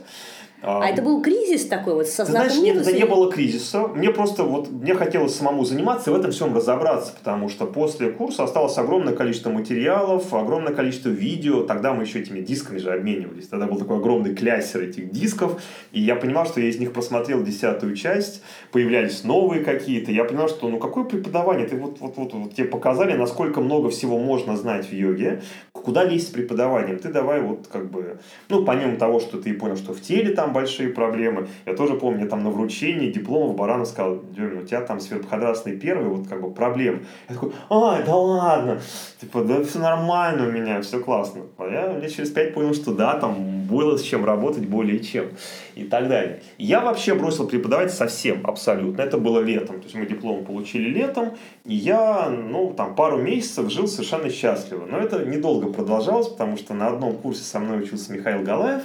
А, а это был кризис такой вот со Знаешь, нет, это не было кризиса. Мне просто вот, мне хотелось самому заниматься и в этом всем разобраться, потому что после курса осталось огромное количество материалов, огромное количество видео. Тогда мы еще этими дисками же обменивались. Тогда был такой огромный кляссер этих дисков. И я понимал, что я из них просмотрел десятую часть, появлялись новые какие-то. Я понял, что ну какое преподавание? Ты вот, вот, вот, вот тебе показали, насколько много всего можно знать в йоге. Куда лезть с преподаванием? Ты давай вот как бы, ну помимо того, что ты понял, что в теле там большие проблемы. Я тоже помню, там на вручении дипломов Баранов сказал, Дюмин, у тебя там сверхподрастный первый, вот как бы проблем. Я такой, а, да ладно, типа, да все нормально у меня, все классно. А я лет через пять понял, что да, там было с чем работать более чем и так далее. Я вообще бросил преподавать совсем, абсолютно. Это было летом, то есть мы диплом получили летом, и я, ну, там, пару месяцев жил совершенно счастливо. Но это недолго продолжалось, потому что на одном курсе со мной учился Михаил Галаев,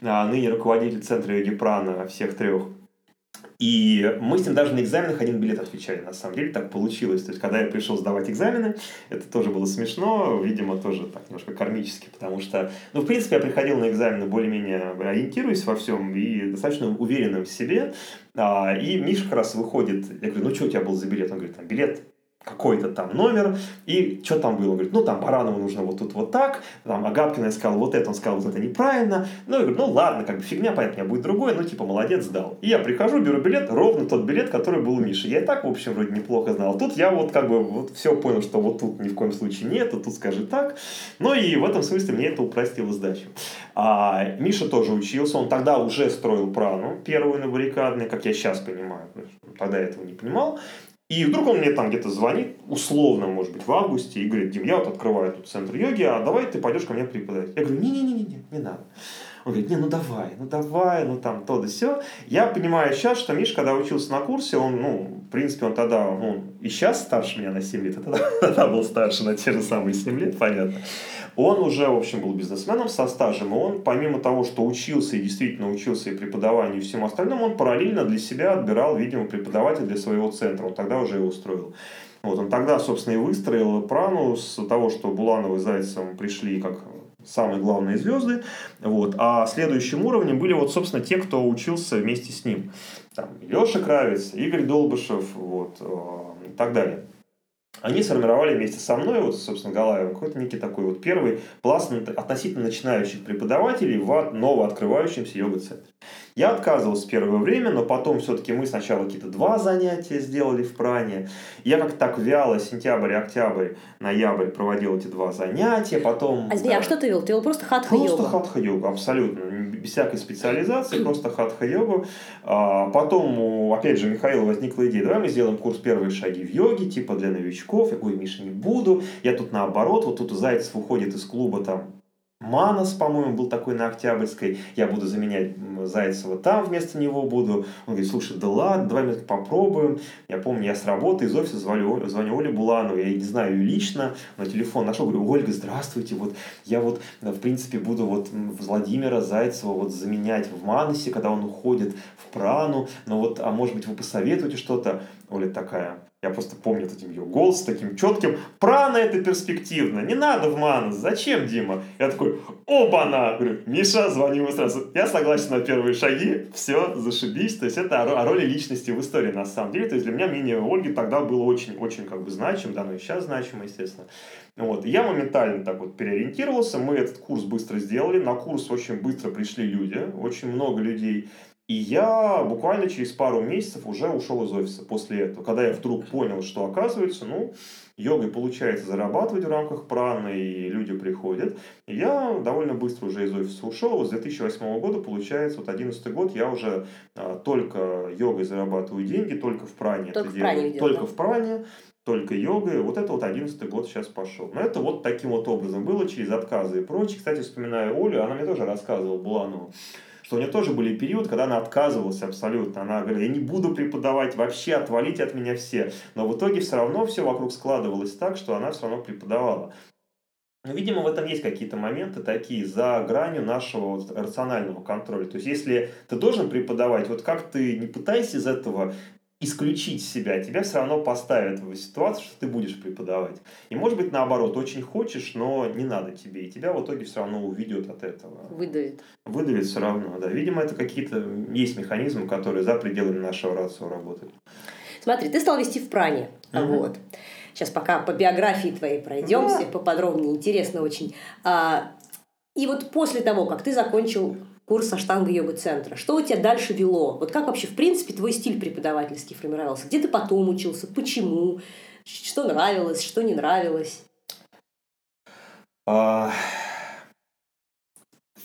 ныне руководитель центра йоги прана всех трех. И мы с ним даже на экзаменах один билет отвечали, на самом деле так получилось. То есть, когда я пришел сдавать экзамены, это тоже было смешно, видимо, тоже так немножко кармически, потому что, ну, в принципе, я приходил на экзамены более-менее ориентируясь во всем и достаточно уверенным в себе. А, и Миша как раз выходит, я говорю, ну, что у тебя был за билет? Он говорит, там, билет какой-то там номер, и что там было? Говорит, ну там Баранову нужно вот тут вот так, там Агапкина сказал вот это, он сказал вот это неправильно. Ну, я говорю, ну ладно, как бы фигня, понятно, будет другой, ну типа молодец, сдал. И я прихожу, беру билет, ровно тот билет, который был у Миши. Я и так, в общем, вроде неплохо знал. Тут я вот как бы вот все понял, что вот тут ни в коем случае нет, а тут скажи так. Ну и в этом смысле мне это упростило сдачу. А Миша тоже учился, он тогда уже строил прану, первую на баррикадной, как я сейчас понимаю. Тогда я этого не понимал. И вдруг он мне там где-то звонит, условно, может быть, в августе, и говорит, Дим, я вот открываю тут центр йоги, а давай ты пойдешь ко мне преподавать. Я говорю, не-не-не, не надо. Он говорит, не, ну давай, ну давай, ну там то да все. Я понимаю сейчас, что Миш, когда учился на курсе, он, ну, принципе, он тогда, ну, и сейчас старше меня на 7 лет, а тогда, тогда был старше на те же самые 7 лет, понятно. Он уже, в общем, был бизнесменом со стажем, и он, помимо того, что учился и действительно учился и преподаванию, и всему остальному, он параллельно для себя отбирал, видимо, преподавателя для своего центра. Он тогда уже его устроил. Вот он тогда, собственно, и выстроил прану с того, что Буланов и Зайцев пришли как самые главные звезды. Вот. А следующим уровнем были, вот, собственно, те, кто учился вместе с ним. Там Леша Кравец, Игорь Долбышев вот, э, и так далее они сформировали вместе со мной, вот, собственно, Галаевым, какой-то некий такой вот первый пласт относительно начинающих преподавателей в новооткрывающемся йога-центре. Я отказывался первое время, но потом все-таки мы сначала какие-то два занятия сделали в пране. Я как-то так вяло, сентябрь, октябрь, ноябрь проводил эти два занятия, потом... А, да, а что ты вел? Ты вел просто хатха-йогу? Просто хатха-йогу, абсолютно. Без всякой специализации, просто хатха-йогу. А потом, опять же, Михаил возникла идея, давай мы сделаем курс «Первые шаги в йоге», типа для новичков. Я говорю, Миша, не буду. Я тут наоборот, вот тут Зайцев уходит из клуба там Манас, по-моему, был такой на Октябрьской. Я буду заменять Зайцева там вместо него буду. Он говорит, слушай, да ладно, давай мы попробуем. Я помню, я с работы из офиса звоню, звоню Оле Булановой. Я не знаю ее лично, но телефон нашел. Говорю, Ольга, здравствуйте. Вот я вот, в принципе, буду вот Владимира Зайцева вот заменять в Манасе, когда он уходит в Прану. Но вот, а может быть, вы посоветуете что-то? Оля такая, я просто помню этим ее голос таким четким. Прана это перспективно. Не надо в манус. Зачем, Дима? Я такой, оба-на! Говорю, Миша, звони ему сразу. Я согласен на первые шаги. Все, зашибись. То есть это о, роли личности в истории на самом деле. То есть для меня мнение Ольги тогда было очень-очень как бы значим. Да, ну и сейчас значимо, естественно. Вот. я моментально так вот переориентировался. Мы этот курс быстро сделали. На курс очень быстро пришли люди. Очень много людей. И я буквально через пару месяцев уже ушел из офиса после этого, когда я вдруг понял, что оказывается, ну, йогой получается зарабатывать в рамках праны, и люди приходят. И я довольно быстро уже из офиса ушел. С 2008 года, получается, вот 11 год я уже а, только йогой зарабатываю деньги, только в пране только это в пране делаю. Ведет, только да? в пране только йогой. Вот это вот 11 год сейчас пошел. Но это вот таким вот образом было, через отказы и прочее. Кстати, вспоминаю Олю, она мне тоже рассказывала, Буланову, что у нее тоже были периоды, когда она отказывалась абсолютно. Она говорила, я не буду преподавать вообще, отвалите от меня все. Но в итоге все равно все вокруг складывалось так, что она все равно преподавала. Но, видимо, в этом есть какие-то моменты такие за гранью нашего вот рационального контроля. То есть, если ты должен преподавать, вот как ты не пытайся из этого исключить себя, тебя все равно поставят в ситуацию, что ты будешь преподавать. И может быть наоборот, очень хочешь, но не надо тебе, и тебя в итоге все равно уведет от этого. Выдавит. Выдавит все равно, да. Видимо, это какие-то есть механизмы, которые за пределами нашего рацио работают. Смотри, ты стал вести в пране. Мгм. Вот. Сейчас пока по биографии твоей пройдемся, Да. поподробнее, интересно очень. А, и вот после того, как ты закончил курс Аштанга йога центра, что у тебя дальше вело? Вот как вообще, в принципе, твой стиль преподавательский формировался? Где ты потом учился? Почему? Что нравилось, что не нравилось? А,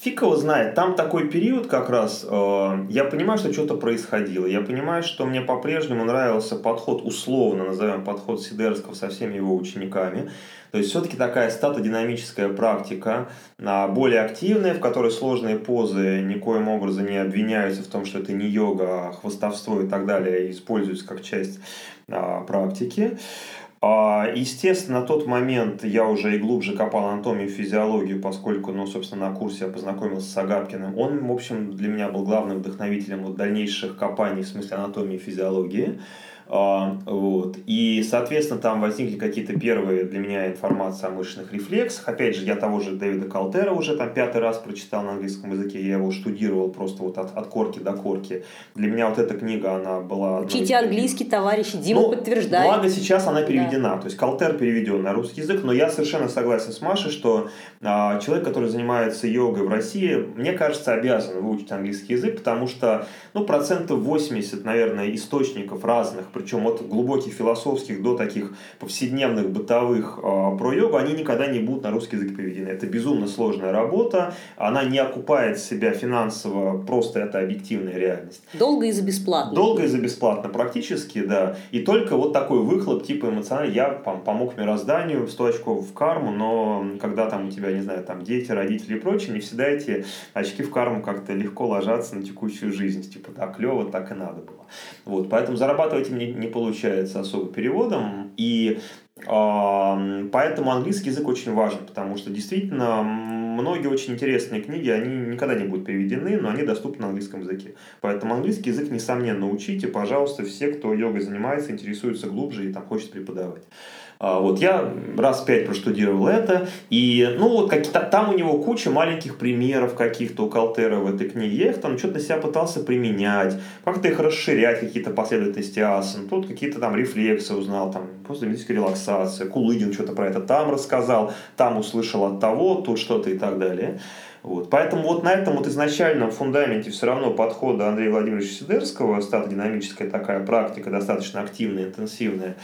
Фиг его знает. Там такой период как раз, э, я понимаю, что что-то происходило. Я понимаю, что мне по-прежнему нравился подход, условно назовем подход Сидерского со всеми его учениками. То есть все-таки такая статодинамическая практика, а, более активная, в которой сложные позы никоим образом не обвиняются в том, что это не йога, а хвостовство и так далее, используются как часть а, практики. А, естественно, на тот момент я уже и глубже копал анатомию и физиологию, поскольку, ну, собственно, на курсе я познакомился с Агапкиным. Он, в общем, для меня был главным вдохновителем вот дальнейших копаний в смысле анатомии и физиологии. А, вот. И, соответственно, там возникли какие-то первые для меня информации о мышечных рефлексах. Опять же, я того же Дэвида Калтера уже там пятый раз прочитал на английском языке, я его штудировал просто вот от, от корки до корки. Для меня вот эта книга, она была... Учите английский, товарищи, Дима ну, подтверждает. Благо сейчас она переведена, да. то есть Калтер переведен на русский язык, но я совершенно согласен с Машей, что а, человек, который занимается йогой в России, мне кажется, обязан выучить английский язык, потому что, ну, процентов 80, наверное, источников разных, причем от глубоких философских до таких повседневных, бытовых э, про йогу, они никогда не будут на русский язык переведены. Это безумно сложная работа, она не окупает себя финансово, просто это объективная реальность. Долго и за бесплатно. Долго и за бесплатно практически, да. И только вот такой выхлоп типа эмоциональный, я помог мирозданию, 100 очков в карму, но когда там у тебя, не знаю, там дети, родители и прочее, не всегда эти очки в карму как-то легко ложатся на текущую жизнь. Типа, так клево, так и надо было. Вот, поэтому зарабатывать им не, не получается особо переводом. И поэтому английский язык очень важен, потому что действительно многие очень интересные книги, они никогда не будут переведены, но они доступны на английском языке. Поэтому английский язык, несомненно, учите, пожалуйста, все, кто йогой занимается, интересуется глубже и там хочет преподавать. А, вот я раз пять проштудировал это, и ну вот как, там у него куча маленьких примеров каких-то у Калтера в этой книге. Я их там что-то себя пытался применять, как-то их расширять, какие-то последовательности асан. Тут какие-то там рефлексы узнал, там постдоминическая релаксация, Кулыгин что-то про это там рассказал, там услышал от того, тут что-то и так далее. Вот. Поэтому вот на этом вот изначальном фундаменте все равно подхода Андрея Владимировича Сидерского, статодинамическая такая практика, достаточно активная, интенсивная,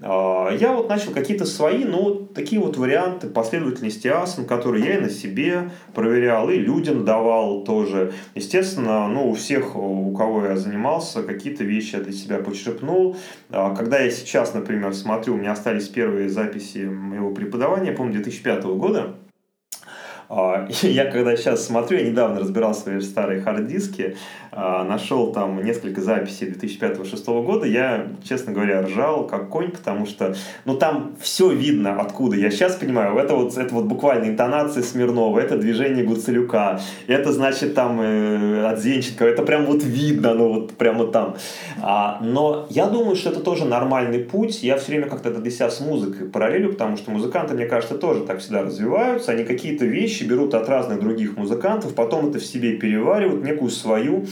я вот начал какие-то свои, ну, такие вот варианты последовательности асан, которые я и на себе проверял, и людям давал тоже. Естественно, ну, у всех, у кого я занимался, какие-то вещи я для себя подчерпнул. А, когда я сейчас, например, смотрю, у меня остались первые записи моего преподавания, помню, 2005 года, а, я когда сейчас смотрю, я недавно разбирал свои старые хард-диски, а, нашел там несколько записей 2005-2006 года, я, честно говоря, ржал как конь, потому что, ну, там все видно откуда. Я сейчас понимаю, это вот, это вот буквально интонация Смирнова, это движение Гуцелюка, это, значит, там э, от Зенченко, это прям вот видно, ну, вот прямо там. А, но я думаю, что это тоже нормальный путь. Я все время как-то это для себя с музыкой параллелю, потому что музыканты, мне кажется, тоже так всегда развиваются. Они какие-то вещи берут от разных других музыкантов, потом это в себе переваривают, некую свою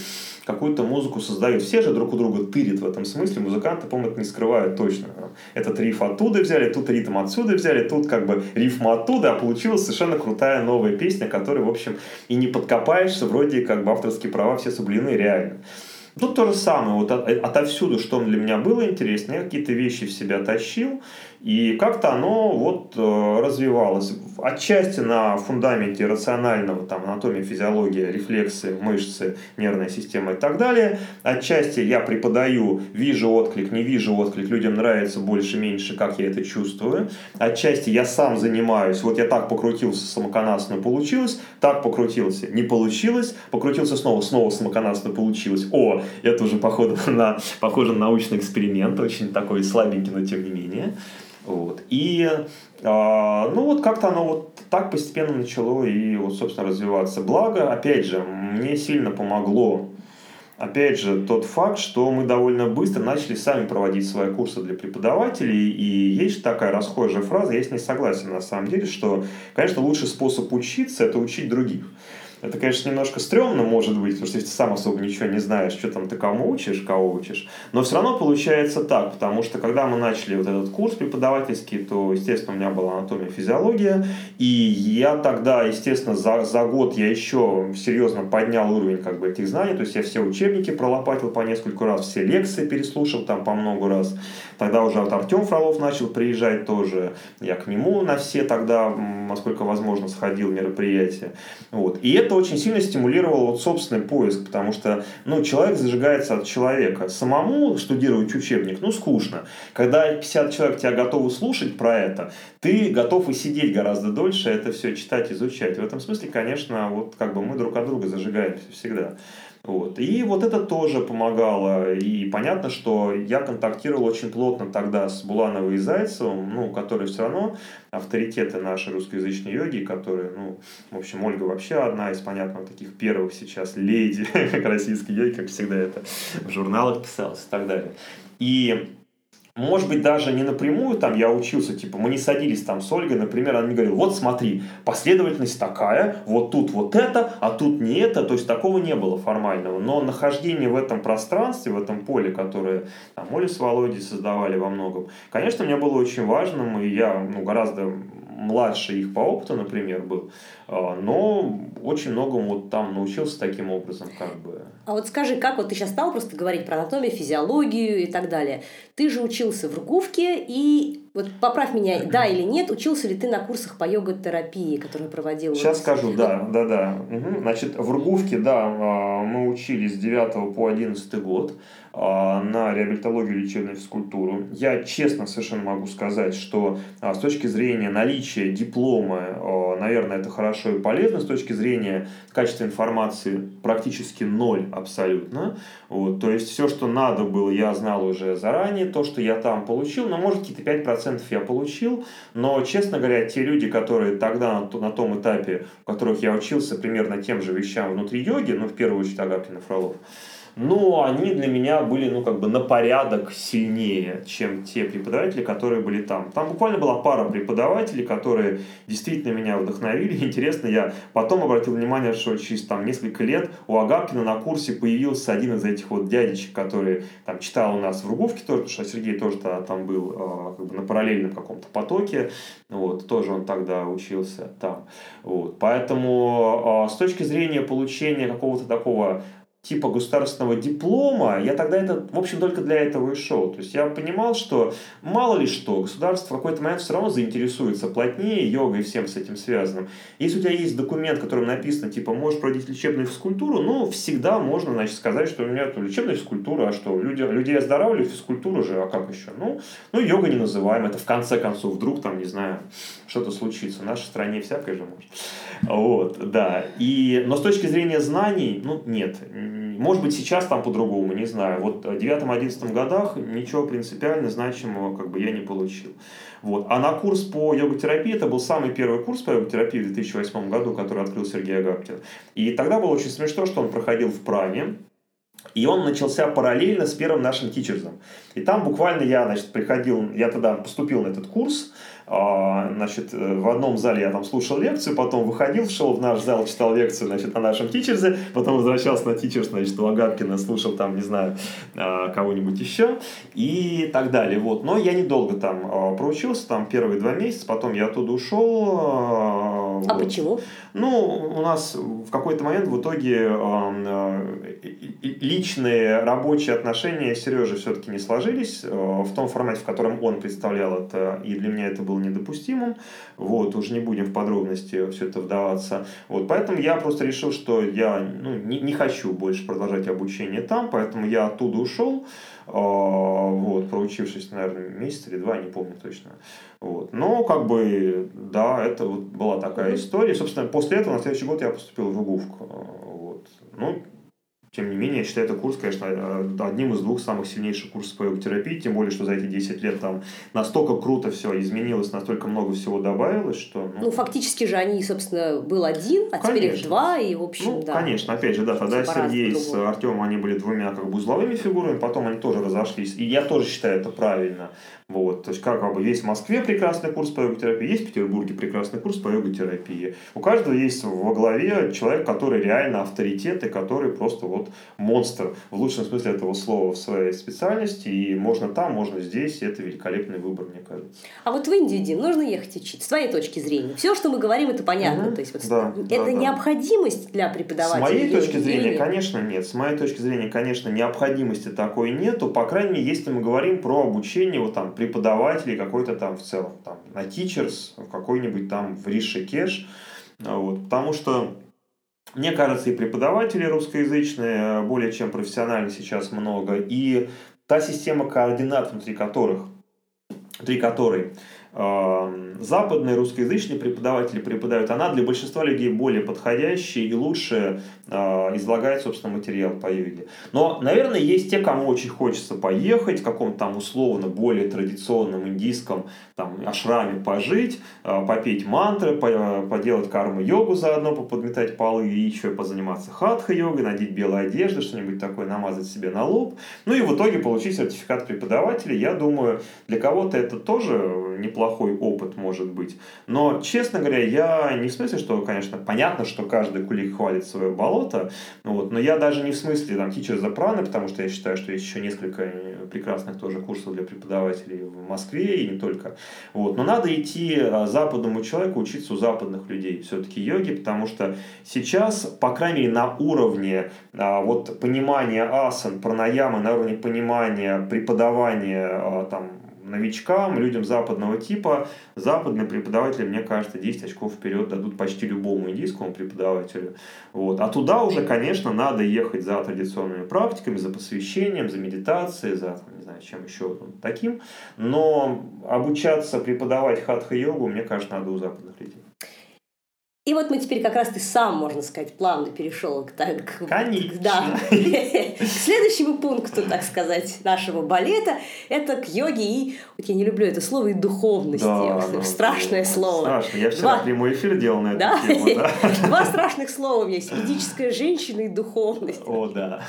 какую-то музыку создают. Все же друг у друга тырят в этом смысле. Музыканты, по-моему, не скрывают точно. Этот риф оттуда взяли, тут ритм отсюда взяли, тут как бы рифм оттуда, а получилась совершенно крутая новая песня, которой, в общем, и не подкопаешься, вроде как бы авторские права все соблюдены реально. Тут то же самое, вот от, отовсюду, что для меня было интересно, я какие-то вещи в себя тащил, и как-то оно вот э, развивалось. Отчасти на фундаменте рационального, там, анатомия, физиология, рефлексы, мышцы, нервная система и так далее. Отчасти я преподаю, вижу отклик, не вижу отклик, людям нравится больше, меньше, как я это чувствую. Отчасти я сам занимаюсь, вот я так покрутился самоконастно, получилось, так покрутился, не получилось, покрутился снова, снова самоконастно получилось. О, это уже походу на, похоже на научный эксперимент, очень такой слабенький, но тем не менее. Вот. И а, ну вот как-то оно вот так постепенно начало и вот, собственно, развиваться. Благо, опять же, мне сильно помогло Опять же, тот факт, что мы довольно быстро начали сами проводить свои курсы для преподавателей, и есть такая расхожая фраза, я с ней согласен на самом деле, что, конечно, лучший способ учиться – это учить других. Это, конечно, немножко стрёмно может быть, потому что если ты сам особо ничего не знаешь, что там ты кому учишь, кого учишь. Но все равно получается так, потому что когда мы начали вот этот курс преподавательский, то, естественно, у меня была анатомия, физиология, и я тогда, естественно, за, за год я еще серьезно поднял уровень как бы этих знаний, то есть я все учебники пролопатил по несколько раз, все лекции переслушал там по много раз. Тогда уже вот Артем Фролов начал приезжать тоже, я к нему на все тогда, насколько возможно, сходил мероприятия. Вот. И это очень сильно стимулировало вот собственный поиск, потому что ну, человек зажигается от человека. Самому студировать учебник, ну, скучно. Когда 50 человек тебя готовы слушать про это, ты готов и сидеть гораздо дольше, это все читать, изучать. В этом смысле, конечно, вот как бы мы друг от друга зажигаемся всегда. Вот. И вот это тоже помогало. И понятно, что я контактировал очень плотно тогда с Булановой и Зайцевым, ну, которые все равно авторитеты нашей русскоязычной йоги, которые, ну, в общем, Ольга вообще одна из, понятно, таких первых сейчас леди российской йоги, как всегда это в журналах писалось и так далее. И может быть, даже не напрямую там я учился, типа, мы не садились там с Ольгой, например, она мне говорила, вот смотри, последовательность такая, вот тут вот это, а тут не это, то есть такого не было формального, но нахождение в этом пространстве, в этом поле, которое там Оля с Володей создавали во многом, конечно, мне было очень важным, и я ну, гораздо младше их по опыту, например, был, а, но очень многому вот там научился таким образом, как бы. А вот скажи, как вот ты сейчас стал просто говорить про анатомию, физиологию и так далее. Ты же учился в Ругувке, и вот поправь меня, да или нет, учился ли ты на курсах по йога-терапии, которые проводил? Сейчас скажу, да, да, да. Угу. Значит, в Ругувке, да, а, мы учились с 9 по 11 год. А, на реабилитологию, лечебную физкультуру. Я честно совершенно могу сказать, что а, с точки зрения наличия диплома, а, наверное, это хорошо и полезно. С точки зрения качества информации практически ноль абсолютно. Вот, то есть все, что надо было, я знал уже заранее. То, что я там получил, но может какие-то 5% я получил. Но, честно говоря, те люди, которые тогда на том этапе, в которых я учился примерно тем же вещам внутри йоги, ну, в первую очередь Агапкин и Фролов, но они для меня были, ну, как бы на порядок сильнее, чем те преподаватели, которые были там. Там буквально была пара преподавателей, которые действительно меня вдохновили. Интересно, я потом обратил внимание, что через там несколько лет у Агапкина на курсе появился один из этих вот дядечек, который там читал у нас в Руговке тоже, потому что Сергей тоже тогда там был э, как бы на параллельном каком-то потоке, вот, тоже он тогда учился там. Вот. Поэтому э, с точки зрения получения какого-то такого типа государственного диплома, я тогда это, в общем, только для этого и шел. То есть я понимал, что мало ли что, государство в какой-то момент все равно заинтересуется плотнее йогой и всем с этим связанным. Если у тебя есть документ, в котором написано, типа, можешь проводить лечебную физкультуру, ну, всегда можно, значит, сказать, что у меня тут лечебная физкультура, а что, люди, людей оздоравливают, физкультуру же, а как еще? Ну, ну, йога не называем, это в конце концов, вдруг там, не знаю, что-то случится. В нашей стране всякое же может. Вот, да. И, но с точки зрения знаний, ну, нет. Может быть, сейчас там по-другому, не знаю. Вот в 9-11 годах ничего принципиально значимого как бы я не получил. Вот. А на курс по йога-терапии, это был самый первый курс по йога-терапии в 2008 году, который открыл Сергей Агапкин. И тогда было очень смешно, что он проходил в Пране, и он начался параллельно с первым нашим тичерзом. И там буквально я, значит, приходил, я тогда поступил на этот курс, а, значит, э, в одном зале я там слушал лекцию, потом выходил, шел в наш зал, читал лекцию, значит, на нашем тичерзе, потом возвращался на тичерс, значит, у Агапкина, слушал там, не знаю, а, кого-нибудь еще и так далее, вот. Но я недолго там а, проучился, там первые два месяца, потом я оттуда ушел. А вот. почему? Ну, у нас в какой-то момент в итоге личные рабочие отношения Сережи все-таки не сложились в том формате, в котором он представлял это, и для меня это было было недопустимым. Вот, уже не будем в подробности все это вдаваться. Вот, поэтому я просто решил, что я ну, не, не хочу больше продолжать обучение там, поэтому я оттуда ушел, э, вот, проучившись, наверное, месяц или два, не помню точно. Вот. Но, как бы, да, это вот была такая история. Собственно, после этого на следующий год я поступил в УГУВ. Вот. Ну, тем не менее, я считаю, это курс, конечно, э, одним из двух самых сильнейших курсов по йога-терапии, тем более, что за эти 10 лет там настолько круто все изменилось, настолько много всего добавилось, что... Ну, ну фактически же они, собственно, был один, а конечно. теперь их два, и, в общем, ну, да. конечно, опять же, да, тогда Сергей с Артемом, они были двумя как бы узловыми фигурами, потом они тоже разошлись, и я тоже считаю это правильно. Вот, то есть, как, как бы есть в Москве прекрасный курс по йога-терапии, есть в Петербурге прекрасный курс по йога-терапии. У каждого есть во главе человек, который реально авторитет и который просто вот монстр в лучшем смысле этого слова в своей специальности. И можно там, можно здесь. И это великолепный выбор, мне кажется. А вот в Индию, Дим, нужно ехать учить, с твоей точки зрения. Все, что мы говорим, это понятно. Угу. То есть, вот да, это да, необходимость для преподавателя? С моей точки зрения, или... конечно, нет. С моей точки зрения, конечно, необходимости такой нету. По крайней мере, если мы говорим про обучение вот там преподавателей какой-то там в целом, там, на teachers, какой-нибудь там в Ришикеш, вот, потому что мне кажется, и преподавателей русскоязычные более чем профессионально сейчас много, и та система координат, внутри которых, внутри которой западные русскоязычные преподаватели преподают, она для большинства людей более подходящая и лучше э, излагает, собственно, материал по йоге. Но, наверное, есть те, кому очень хочется поехать в каком-то там условно более традиционном индийском там, ашраме пожить, э, попеть мантры, по, поделать карму-йогу заодно, поподметать полы и еще позаниматься хатха-йогой, надеть белые одежды, что-нибудь такое намазать себе на лоб. Ну и в итоге получить сертификат преподавателя. Я думаю, для кого-то это тоже неплохой опыт может быть. Но, честно говоря, я не в смысле, что, конечно, понятно, что каждый кулик хвалит свое болото, вот, но я даже не в смысле там teacher за праны, потому что я считаю, что есть еще несколько прекрасных тоже курсов для преподавателей в Москве и не только. Вот. Но надо идти а, западному человеку учиться у западных людей все-таки йоги, потому что сейчас, по крайней мере, на уровне а, вот, понимания асан, пранаямы, на уровне понимания преподавания а, там, новичкам, людям западного типа, западные преподаватели, мне кажется, 10 очков вперед дадут почти любому индийскому преподавателю. Вот. А туда уже, конечно, надо ехать за традиционными практиками, за посвящением, за медитацией, за не знаю, чем еще таким. Но обучаться преподавать хатха-йогу, мне кажется, надо у западных людей. И вот мы теперь как раз ты сам, можно сказать, плавно перешел к, к, Конечно. да, к следующему пункту, так сказать, нашего балета. Это к йоге и, вот я не люблю это слово, и духовности. Да, ну, страшное да, слово. Страшно. Я вчера Два... прямой эфир делал на эту да? тему. Да? Два страшных слова у меня есть. Ведическая женщина и духовность. О, да.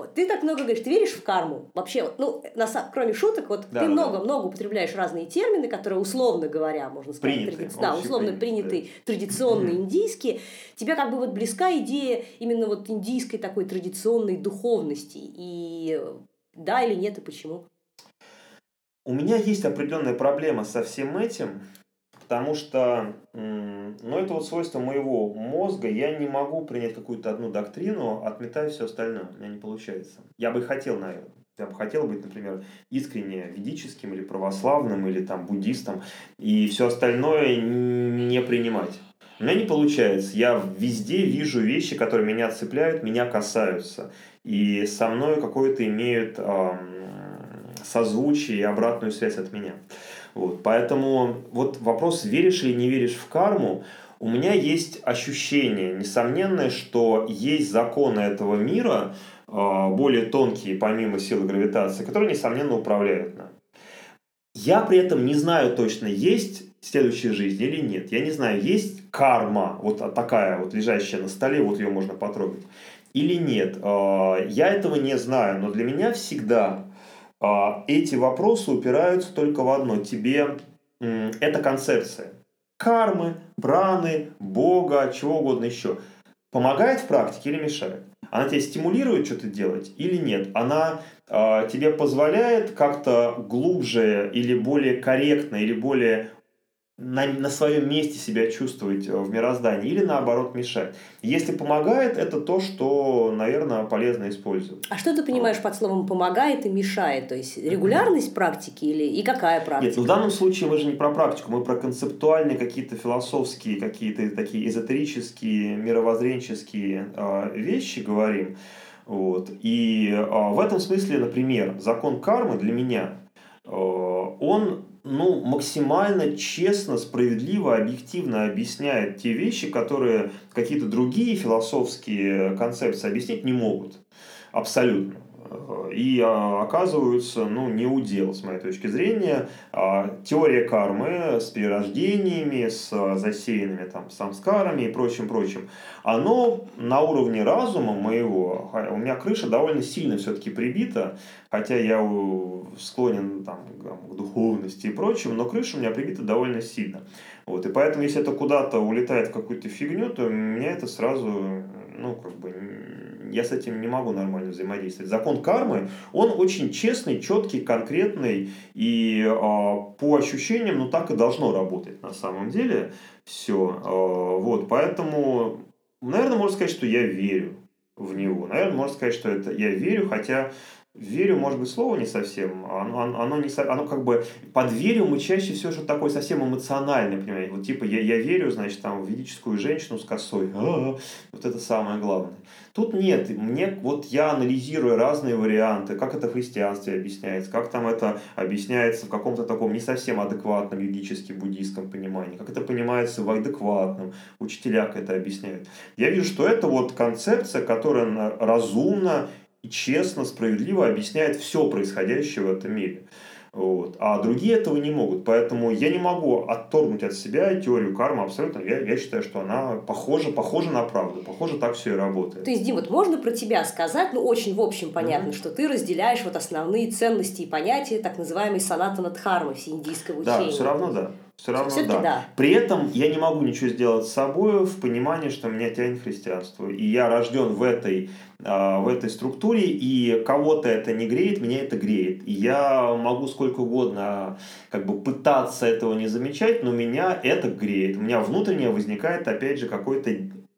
Вот. Ты так много говоришь, ты веришь в карму? Вообще, вот, ну, на, кроме шуток, вот да, ты много-много да. употребляешь разные термины, которые, условно говоря, можно сказать, принятые, тради... да, условно принятые, да. традиционные индийские. Тебе как бы вот близка идея именно вот индийской такой традиционной духовности. И да или нет, и почему? У меня есть определенная проблема со всем этим, потому что ну, это вот свойство моего мозга. Я не могу принять какую-то одну доктрину, отметая все остальное. У меня не получается. Я бы хотел, наверное. Я бы хотел быть, например, искренне ведическим или православным, или там буддистом, и все остальное не принимать. У меня не получается. Я везде вижу вещи, которые меня цепляют, меня касаются. И со мной какое-то имеют эм, созвучие и обратную связь от меня. Вот, поэтому вот вопрос, веришь или не веришь в карму, у меня есть ощущение несомненное, что есть законы этого мира, а, более тонкие, помимо силы гравитации, которые, несомненно, управляют нами. Я при этом не знаю точно, есть следующая жизнь или нет. Я не знаю, есть карма, вот такая вот лежащая на столе, вот ее можно потрогать, или нет. А, я этого не знаю, но для меня всегда эти вопросы упираются только в одно. Тебе эта концепция кармы, праны, бога, чего угодно еще. Помогает в практике или мешает? Она тебя стимулирует что-то делать или нет? Она э, тебе позволяет как-то глубже или более корректно или более на, на своем месте себя чувствовать э, в мироздании или наоборот мешать. Если помогает, это то, что, наверное, полезно использовать. А что ты понимаешь вот. под словом помогает и мешает? То есть регулярность практики или и какая практика? Нет, в данном случае мы же не про практику, мы про концептуальные какие-то философские, какие-то такие эзотерические, мировоззренческие э, вещи говорим. Вот. И э, в этом смысле, например, закон кармы для меня, э, он ну, максимально честно, справедливо, объективно объясняет те вещи, которые какие-то другие философские концепции объяснить не могут. Абсолютно и а, оказываются ну, не удел, с моей точки зрения. А, теория кармы с перерождениями, с засеянными там, самскарами и прочим-прочим, оно на уровне разума моего, у меня крыша довольно сильно все-таки прибита, хотя я склонен там, к духовности и прочему, но крыша у меня прибита довольно сильно. Вот, и поэтому, если это куда-то улетает в какую-то фигню, то меня это сразу, ну, как бы, я с этим не могу нормально взаимодействовать. Закон кармы, он очень честный, четкий, конкретный, и э, по ощущениям, ну так и должно работать на самом деле все. Э, вот, поэтому, наверное, можно сказать, что я верю в него. Наверное, можно сказать, что это я верю, хотя верю, может быть, слово не совсем, оно, оно, не, оно как бы под верю мы чаще всего что-то такое совсем эмоциональное, понимаете, вот типа я, я верю, значит, там, в ведическую женщину с косой, а-а-а, вот это самое главное. Тут нет, мне вот я анализирую разные варианты, как это в христианстве объясняется, как там это объясняется в каком-то таком не совсем адекватном юридически буддийском понимании, как это понимается в адекватном, учителя это объясняют. Я вижу, что это вот концепция, которая разумно и честно, справедливо объясняет все происходящее в этом мире. Вот. А другие этого не могут. Поэтому я не могу отторгнуть от себя теорию кармы абсолютно. Я, я считаю, что она похожа, похожа на правду. Похоже, так все и работает. То есть, Дим, вот можно про тебя сказать, ну, очень в общем понятно, mm-hmm. что ты разделяешь вот основные ценности и понятия так называемой санатана дхармы всеиндийского учения. Да, все равно да. Все равно да. да. При этом я не могу ничего сделать с собой в понимании, что меня тянет христианство. И я рожден в этой, а, в этой структуре, и кого-то это не греет, меня это греет. И я могу сколько угодно как бы пытаться этого не замечать, но меня это греет. У меня внутренне возникает, опять же, какой-то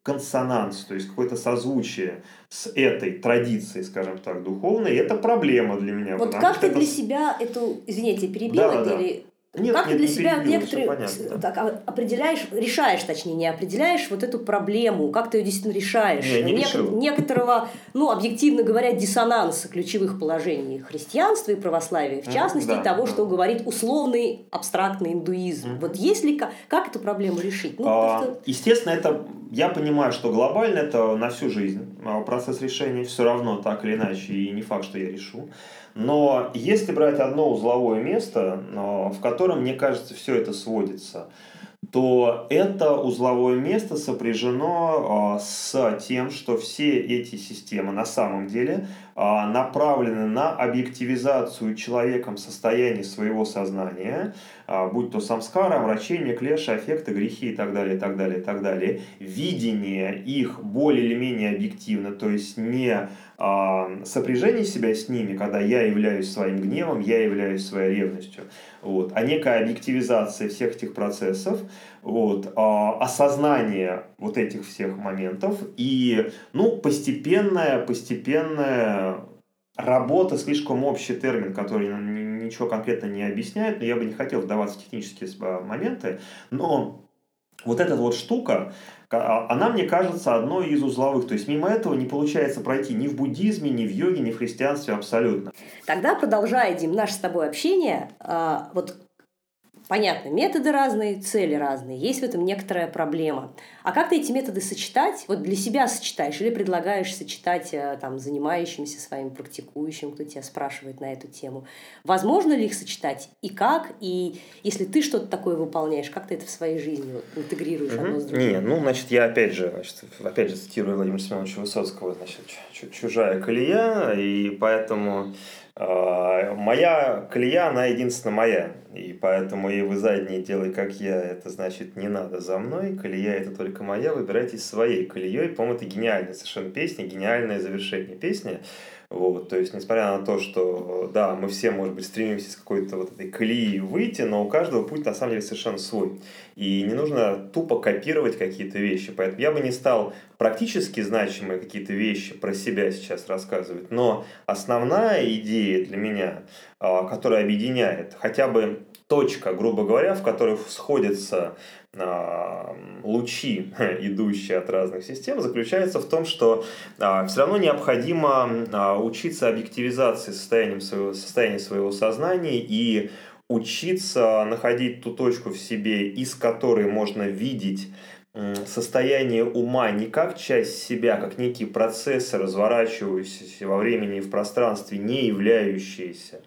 консонанс, то есть какое-то созвучие с этой традицией, скажем так, духовной, и это проблема для меня. Вот как ты это... для себя эту, извините, перебила, да, или нет, как нет, ты для себя перебил, некоторые понятно, так, а, определяешь, решаешь, точнее, не определяешь вот эту проблему, как ты ее действительно решаешь? Не, не Нек- некоторого, ну, объективно говоря, диссонанса ключевых положений христианства и православия, в частности, mm, да, того, да. что говорит условный абстрактный индуизм. Mm-hmm. Вот есть ли как, эту проблему решить? Ну, а, просто... Естественно, это я понимаю, что глобально это на всю жизнь а, процесс решения, все равно так или иначе, и не факт, что я решу. Но если брать одно узловое место, в котором, мне кажется, все это сводится, то это узловое место сопряжено а, с тем, что все эти системы на самом деле а, направлены на объективизацию человеком состояния своего сознания, а, будь то самскара, омрачение, клеши, аффекты, грехи и так далее, и так далее, и так далее. Видение их более или менее объективно, то есть не сопряжение себя с ними, когда я являюсь своим гневом, я являюсь своей ревностью, вот, а некая объективизация всех этих процессов, вот, а, осознание вот этих всех моментов и ну, постепенная, постепенная работа, слишком общий термин, который ничего конкретно не объясняет, но я бы не хотел вдаваться в технические моменты, но вот эта вот штука, а, она, мне кажется, одной из узловых. То есть мимо этого не получается пройти ни в буддизме, ни в йоге, ни в христианстве абсолютно. Тогда, продолжая, Дим, наше с тобой общение, а, вот Понятно, методы разные, цели разные, есть в этом некоторая проблема. А как ты эти методы сочетать? Вот для себя сочетаешь или предлагаешь сочетать э, там, занимающимся своим практикующим, кто тебя спрашивает на эту тему? Возможно ли их сочетать? И как? И если ты что-то такое выполняешь, как ты это в своей жизни вот, интегрируешь угу. одно с другим? Не, ну, значит, я опять же, значит, опять же цитирую Владимира Семеновича Высоцкого, значит, чужая колея, и поэтому моя колея, она единственно моя. И поэтому и вы задние делай, как я, это значит не надо за мной. Колея это только моя, выбирайте своей колеей. По-моему, это гениальная совершенно песня, гениальное завершение песни. Вот, то есть, несмотря на то, что, да, мы все, может быть, стремимся с какой-то вот этой колеи выйти, но у каждого путь, на самом деле, совершенно свой. И не нужно тупо копировать какие-то вещи. Поэтому я бы не стал практически значимые какие-то вещи про себя сейчас рассказывать, но основная идея для меня, а, которая объединяет хотя бы точка, грубо говоря, в которой сходятся лучи, идущие от разных систем, заключается в том, что а, все равно необходимо а, учиться объективизации состояния своего, состояния своего сознания и учиться находить ту точку в себе, из которой можно видеть состояние ума не как часть себя, как некие процессы, разворачивающиеся во времени и в пространстве, не являющиеся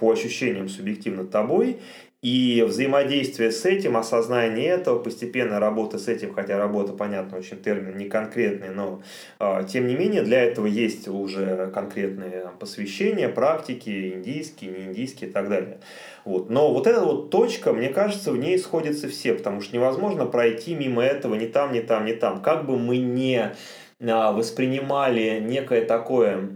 по ощущениям субъективно тобой, и взаимодействие с этим, осознание этого, постепенная работа с этим, хотя работа, понятно, очень термин не конкретный, но э, тем не менее для этого есть уже конкретные посвящения, практики, индийские, не индийские и так далее. Вот. Но вот эта вот точка, мне кажется, в ней сходятся все, потому что невозможно пройти мимо этого ни там, ни там, ни там. Как бы мы не а, воспринимали некое такое,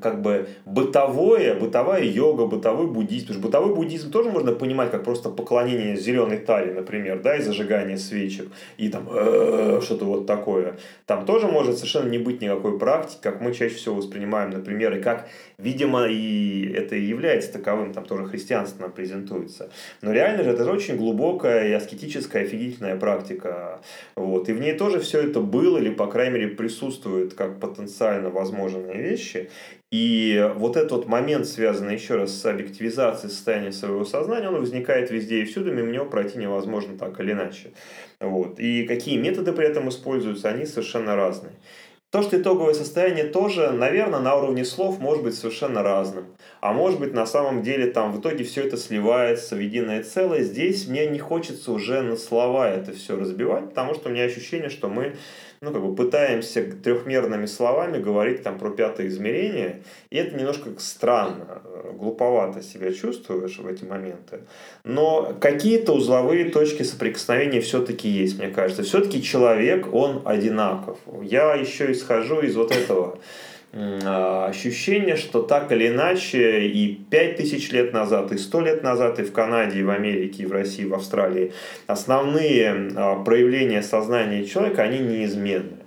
как бы бытовое, бытовая йога, бытовой буддизм. Потому что бытовой буддизм тоже можно понимать как просто поклонение зеленой талии, например, да, и зажигание свечек, и там э, что-то вот такое. Там тоже может совершенно не быть никакой практики, как мы чаще всего воспринимаем, например, и как, видимо, и это и является таковым, там тоже христианство нам презентуется. Но реально же это же очень глубокая и аскетическая, офигительная практика. Вот. И в ней тоже все это было, или, по крайней мере, присутствует присутствуют как потенциально возможные вещи. И вот этот момент, связанный еще раз с объективизацией состояния своего сознания, он возникает везде и всюду, мимо него пройти невозможно так или иначе. Вот. И какие методы при этом используются, они совершенно разные. То, что итоговое состояние тоже, наверное, на уровне слов может быть совершенно разным. А может быть, на самом деле там в итоге все это сливается в единое целое. Здесь мне не хочется уже на слова это все разбивать, потому что у меня ощущение, что мы ну, как бы пытаемся трехмерными словами говорить там про пятое измерение, и это немножко странно, э, глуповато себя чувствуешь в эти моменты. Но какие-то узловые точки соприкосновения все-таки есть, мне кажется. Все-таки человек, он одинаков. Я еще исхожу из вот этого ощущение, что так или иначе и 5000 лет назад, и 100 лет назад, и в Канаде, и в Америке, и в России, и в Австралии основные а, проявления сознания человека, они неизменны.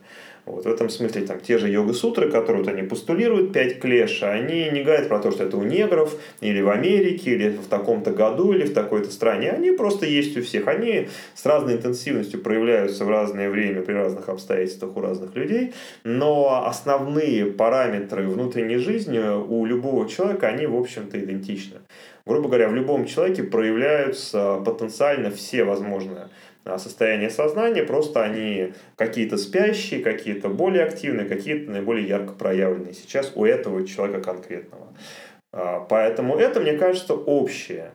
Вот в этом смысле там те же йога-сутры, которые вот они постулируют, пять клеша, они не говорят про то, что это у негров, или в Америке, или в таком-то году, или в такой-то стране. Они просто есть у всех. Они с разной интенсивностью проявляются в разное время, при разных обстоятельствах у разных людей. Но основные параметры внутренней жизни у любого человека, они, в общем-то, идентичны. Грубо говоря, в любом человеке проявляются потенциально все возможные состояние сознания, просто они какие-то спящие, какие-то более активные, какие-то наиболее ярко проявленные сейчас у этого человека конкретного. А, поэтому это, мне кажется, общее.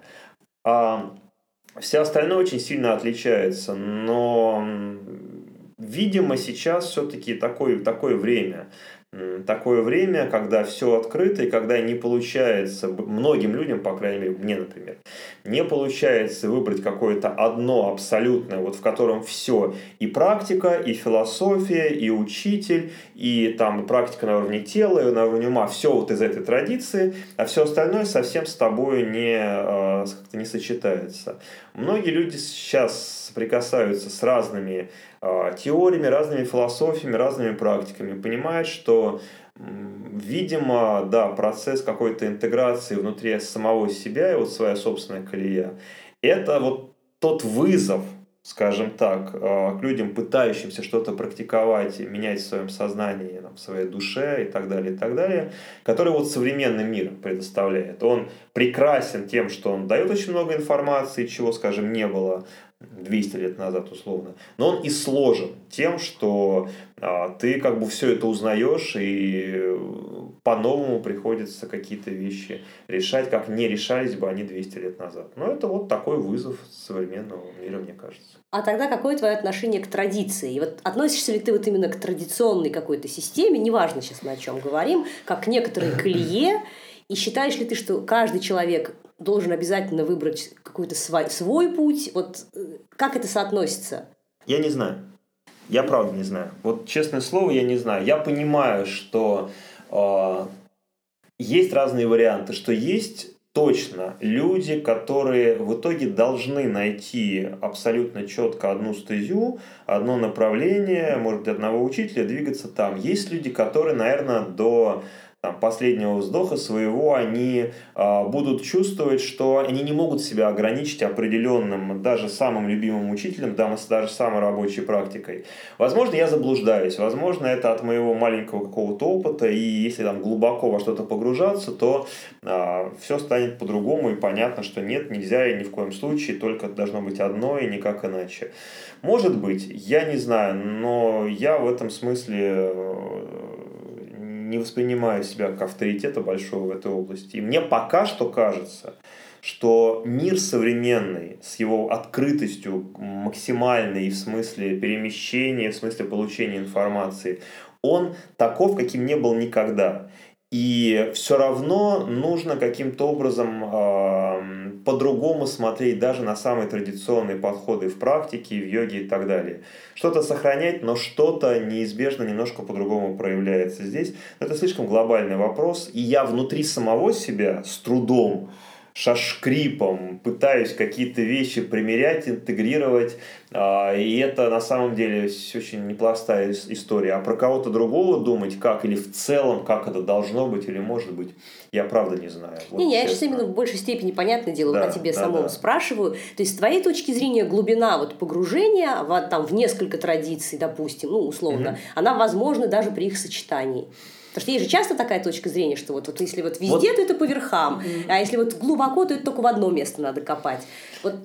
А все остальное очень сильно отличается, но, видимо, сейчас все-таки такое, такое время, такое время, когда все открыто и когда не получается, многим людям, по крайней мере, мне, например, не получается выбрать какое-то одно абсолютное, вот в котором все и практика, и философия, и учитель, и там практика на уровне тела, и на уровне ума, все вот из этой традиции, а все остальное совсем с тобой не, а, как-то не сочетается. Многие люди сейчас соприкасаются с разными а, теориями, разными философиями, разными практиками, понимает, что, видимо, да, процесс какой-то интеграции внутри самого себя и вот своя собственная колея, это вот тот вызов, скажем так, а, к людям, пытающимся что-то практиковать менять в своем сознании, в своей душе и так далее, и так далее, который вот современный мир предоставляет. Он прекрасен тем, что он дает очень много информации, чего, скажем, не было 200 лет назад условно. Но он и сложен тем, что а, ты как бы все это узнаешь и по-новому приходится какие-то вещи решать, как не решались бы они 200 лет назад. Но это вот такой вызов современного мира, мне кажется. А тогда какое твое отношение к традиции? И вот относишься ли ты вот именно к традиционной какой-то системе, неважно сейчас мы о чем говорим, как к некоторой колее, и считаешь ли ты, что каждый человек должен обязательно выбрать какой-то свой, свой путь. Вот э, как это соотносится? Я не знаю. Я правда не знаю. Вот честное слово, я не знаю. Я понимаю, что э, есть разные варианты, что есть точно люди, которые в итоге должны найти абсолютно четко одну стезю, одно направление, может быть, одного учителя, двигаться там. Есть люди, которые, наверное, до там, последнего вздоха своего они э, будут чувствовать, что они не могут себя ограничить определенным, даже самым любимым учителем, даже самой рабочей практикой. Возможно, я заблуждаюсь, возможно, это от моего маленького какого-то опыта, и если там глубоко во что-то погружаться, то э, а, все станет по-другому, и понятно, что нет, нельзя и ни в коем случае, только должно быть одно и никак иначе. Может быть, я не знаю, но я в этом смысле не воспринимаю себя как авторитета большого в этой области. И мне пока что кажется, что мир современный с его открытостью максимальной в смысле перемещения, в смысле получения информации, он таков, каким не был никогда. И все равно нужно каким-то образом по-другому смотреть даже на самые традиционные подходы в практике, в йоге и так далее. Что-то сохранять, но что-то неизбежно немножко по-другому проявляется здесь. Это слишком глобальный вопрос, и я внутри самого себя с трудом шашкрипом, пытаюсь какие-то вещи примерять, интегрировать, а, и это на самом деле очень неплохая история. А про кого-то другого думать, как или в целом, как это должно быть или может быть, я правда не знаю. Вот не, я сейчас именно в большей степени, понятное дело, да, о тебе да, самом да. спрашиваю. То есть, с твоей точки зрения, глубина вот погружения в, там, в несколько традиций, допустим, ну, условно, угу. она возможна даже при их сочетании. Потому что есть же часто такая точка зрения, что вот, вот если вот везде, вот. то это по верхам, mm-hmm. а если вот глубоко, то это только в одно место надо копать. Вот.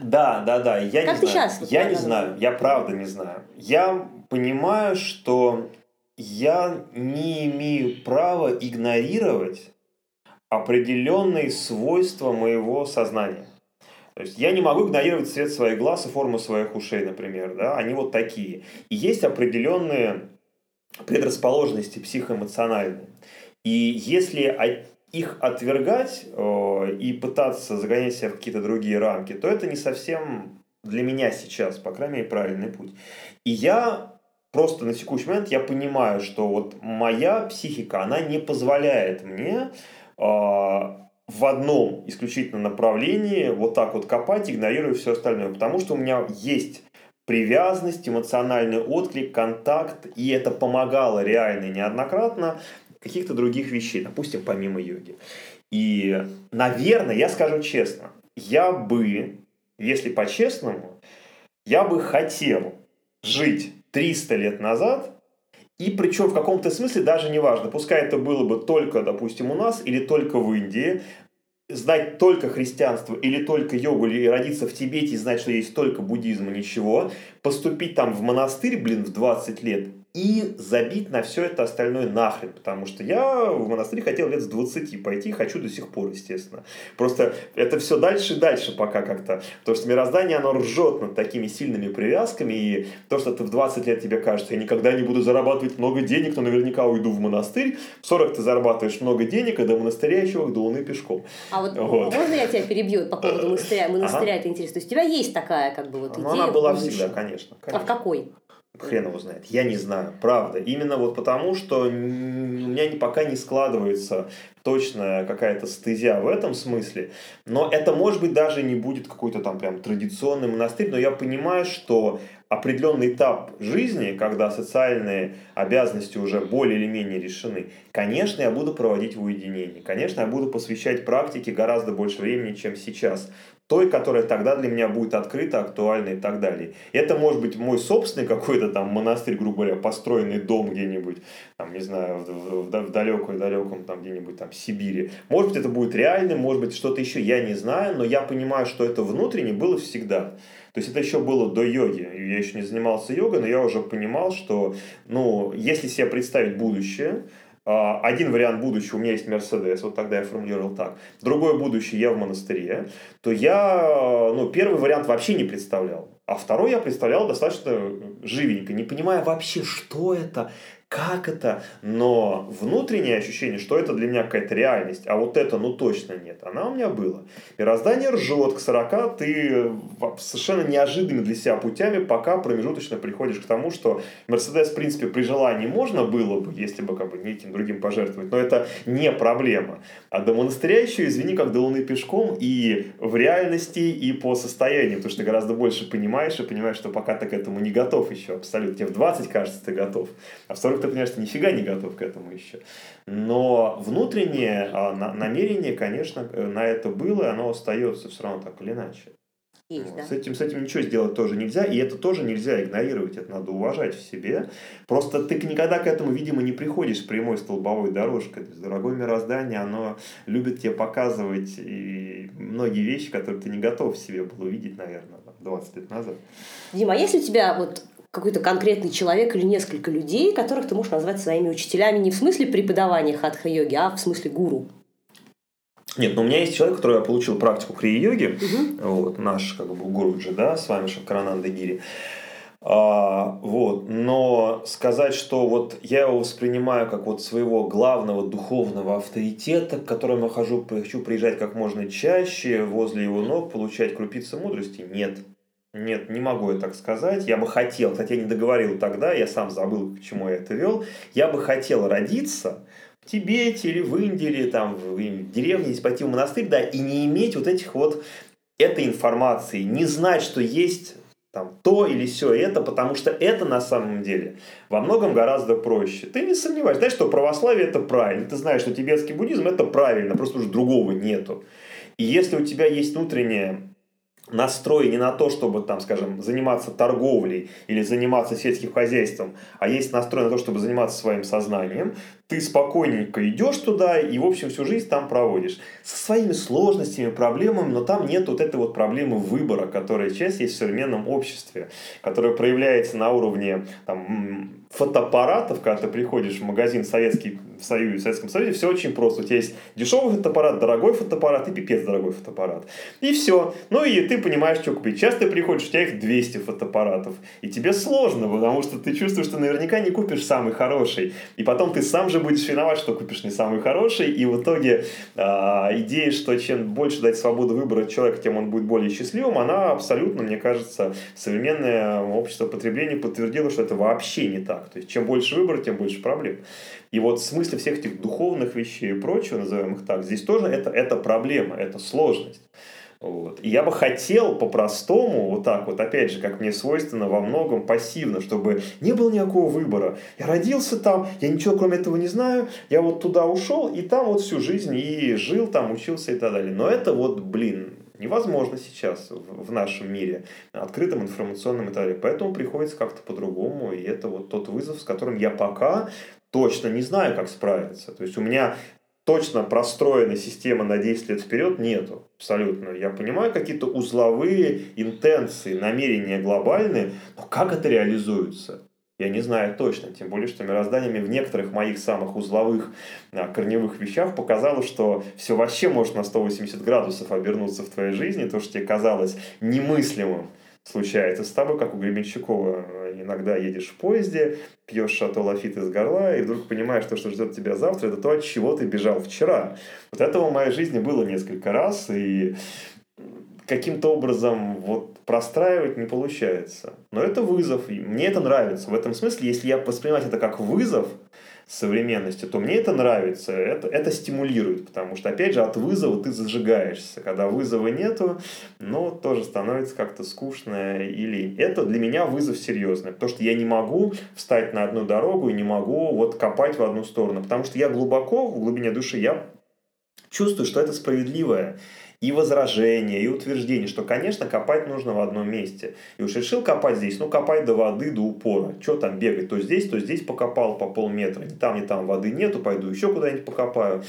Да, да, да. Я как не ты знаю. сейчас? Я не знаю, я правда не знаю. Я понимаю, что я не имею права игнорировать определенные свойства моего сознания. То есть я не могу игнорировать цвет своих глаз и форму своих ушей, например. Да? Они вот такие. И есть определенные предрасположенности психоэмоциональные. И если их отвергать э, и пытаться загонять себя в какие-то другие рамки, то это не совсем для меня сейчас, по крайней мере, правильный путь. И я просто на текущий момент я понимаю, что вот моя психика, она не позволяет мне э, в одном исключительно направлении вот так вот копать, игнорируя все остальное. Потому что у меня есть привязанность, эмоциональный отклик, контакт, и это помогало реально неоднократно каких-то других вещей, допустим, помимо йоги. И, наверное, я скажу честно, я бы, если по-честному, я бы хотел жить 300 лет назад, и причем в каком-то смысле даже не важно, пускай это было бы только, допустим, у нас или только в Индии, знать только христианство или только йогу, или родиться в Тибете и знать, что есть только буддизм и ничего, поступить там в монастырь, блин, в 20 лет и забить на все это остальное нахрен, потому что я в монастырь хотел лет с 20 пойти, хочу до сих пор, естественно. Просто это все дальше и дальше пока как-то, потому что мироздание, оно ржет над такими сильными привязками, и то, что ты в 20 лет тебе кажется, я никогда не буду зарабатывать много денег, но наверняка уйду в монастырь, в 40 ты зарабатываешь много денег, а до монастыря еще до луны пешком. А вот, вот. можно я тебя перебью по поводу монастыря? Монастыря ага. это интересно. То есть у тебя есть такая как бы вот идея? Она была всегда, конечно, конечно. А в какой? Хрен его знает. Я не знаю, правда. Именно вот потому, что у меня пока не складывается точная какая-то стезя в этом смысле. Но это, может быть, даже не будет какой-то там прям традиционный монастырь, но я понимаю, что определенный этап жизни, когда социальные обязанности уже более или менее решены, конечно, я буду проводить в уединении. Конечно, я буду посвящать практике гораздо больше времени, чем сейчас той, которая тогда для меня будет открыта, актуальна и так далее. Это может быть мой собственный какой-то там монастырь, грубо говоря, построенный дом где-нибудь, там, не знаю, в, в, в далеком-далеком там где-нибудь там Сибири. Может быть, это будет реальным, может быть, что-то еще, я не знаю, но я понимаю, что это внутренне было всегда. То есть это еще было до йоги. Я еще не занимался йогой, но я уже понимал, что, ну, если себе представить будущее, один вариант будущего, у меня есть Мерседес, вот тогда я формулировал так. Другое будущее, я в монастыре, то я, ну, первый вариант вообще не представлял. А второй я представлял достаточно живенько, не понимая вообще, что это, как это, но внутреннее ощущение, что это для меня какая-то реальность, а вот это ну точно нет, она у меня была. Мироздание ржет, к 40 ты совершенно неожиданными для себя путями пока промежуточно приходишь к тому, что Мерседес, в принципе, при желании можно было бы, если бы как бы неким другим пожертвовать, но это не проблема. А до монастыря еще, извини, как до луны пешком и в реальности, и по состоянию, потому что ты гораздо больше понимаешь и понимаешь, что пока ты к этому не готов еще абсолютно. Тебе в 20 кажется, ты готов, а в 40 ты понимаешь, что нифига не готов к этому еще. Но внутреннее а, намерение, конечно, э, на это было, и оно остается все равно так или иначе. Есть, вот. да. с, этим, с этим ничего сделать тоже нельзя, и это тоже нельзя игнорировать, это надо уважать в себе. Просто ты никогда к этому, видимо, не приходишь прямой столбовой дорожкой. То есть, дорогое мироздание, оно любит тебе показывать и многие вещи, которые ты не готов в себе был увидеть, наверное, 20 лет назад. Дима, а если у тебя вот какой-то конкретный человек или несколько людей, которых ты можешь назвать своими учителями не в смысле преподавания хатха-йоги, а в смысле гуру. Нет, но у меня есть человек, который получил практику крия-йоги, угу. вот, наш как бы гуруджи, да, с вами Шанкарананда Гири. А, вот. Но сказать, что вот я его воспринимаю как вот своего главного духовного авторитета, к которому я хожу, хочу приезжать как можно чаще, возле его ног, получать крупицы мудрости, нет. Нет, не могу я так сказать. Я бы хотел, кстати, я не договорил тогда, я сам забыл, к чему я это вел. Я бы хотел родиться в Тибете или в Индии, или там в деревне, пойти в монастырь, да, и не иметь вот этих вот этой информации, не знать, что есть там, то или все это, потому что это на самом деле во многом гораздо проще. Ты не сомневаешься, знаешь, что православие это правильно, ты знаешь, что тибетский буддизм это правильно, просто уже другого нету. И если у тебя есть внутренняя настрой не на то, чтобы, там, скажем, заниматься торговлей или заниматься сельским хозяйством, а есть настрой на то, чтобы заниматься своим сознанием, ты спокойненько идешь туда и, в общем, всю жизнь там проводишь. Со своими сложностями, проблемами, но там нет вот этой вот проблемы выбора, которая часть есть в современном обществе, которая проявляется на уровне там, фотоаппаратов, когда ты приходишь в магазин Советский в Союзе, в Советском Союзе, все очень просто. У тебя есть дешевый фотоаппарат, дорогой фотоаппарат и пипец дорогой фотоаппарат. И все. Ну и ты понимаешь, что купить. Сейчас ты приходишь, у тебя их 200 фотоаппаратов. И тебе сложно, потому что ты чувствуешь, что наверняка не купишь самый хороший. И потом ты сам же будешь виноват, что купишь не самый хороший. И в итоге э, идея, что чем больше дать свободу выбора человеку, тем он будет более счастливым, она абсолютно, мне кажется, современное общество потребления подтвердило, что это вообще не так. То есть чем больше выбора, тем больше проблем. И вот в смысле всех этих духовных вещей и прочего, назовем их так, здесь тоже это, это проблема, это сложность. Вот. И я бы хотел по-простому, вот так вот, опять же, как мне свойственно, во многом пассивно, чтобы не было никакого выбора. Я родился там, я ничего кроме этого не знаю, я вот туда ушел, и там вот всю жизнь и жил там, учился и так далее. Но это вот, блин, невозможно сейчас в нашем мире, открытом информационном и так далее. Поэтому приходится как-то по-другому, и это вот тот вызов, с которым я пока точно не знаю, как справиться. То есть у меня точно простроенной системы на 10 лет вперед нету. Абсолютно. Я понимаю какие-то узловые интенции, намерения глобальные, но как это реализуется? Я не знаю точно, тем более, что мироздание в некоторых моих самых узловых а, корневых вещах показало, что все вообще может на 180 градусов обернуться в твоей жизни, то, что тебе казалось немыслимым, случается с тобой, как у Гребенщикова. Иногда едешь в поезде, пьешь шато лафит из горла, и вдруг понимаешь, что, что ждет тебя завтра, это то, от чего ты бежал вчера. Вот этого в моей жизни было несколько раз, и каким-то образом вот простраивать не получается. Но это вызов, и мне это нравится. В этом смысле, если я воспринимать это как вызов, современности, то мне это нравится, это, это стимулирует, потому что, опять же, от вызова ты зажигаешься. Когда вызова нету, ну, тоже становится как-то скучно или... Это для меня вызов серьезный, потому что я не могу встать на одну дорогу и не могу вот копать в одну сторону, потому что я глубоко, в глубине души, я чувствую, что это справедливое и возражения, и утверждения, что, конечно, копать нужно в одном месте. И уж решил копать здесь, ну, копай до воды, до упора. Что там бегать? То здесь, то здесь покопал по полметра. Ни там, ни там воды нету, пойду еще куда-нибудь покопаю.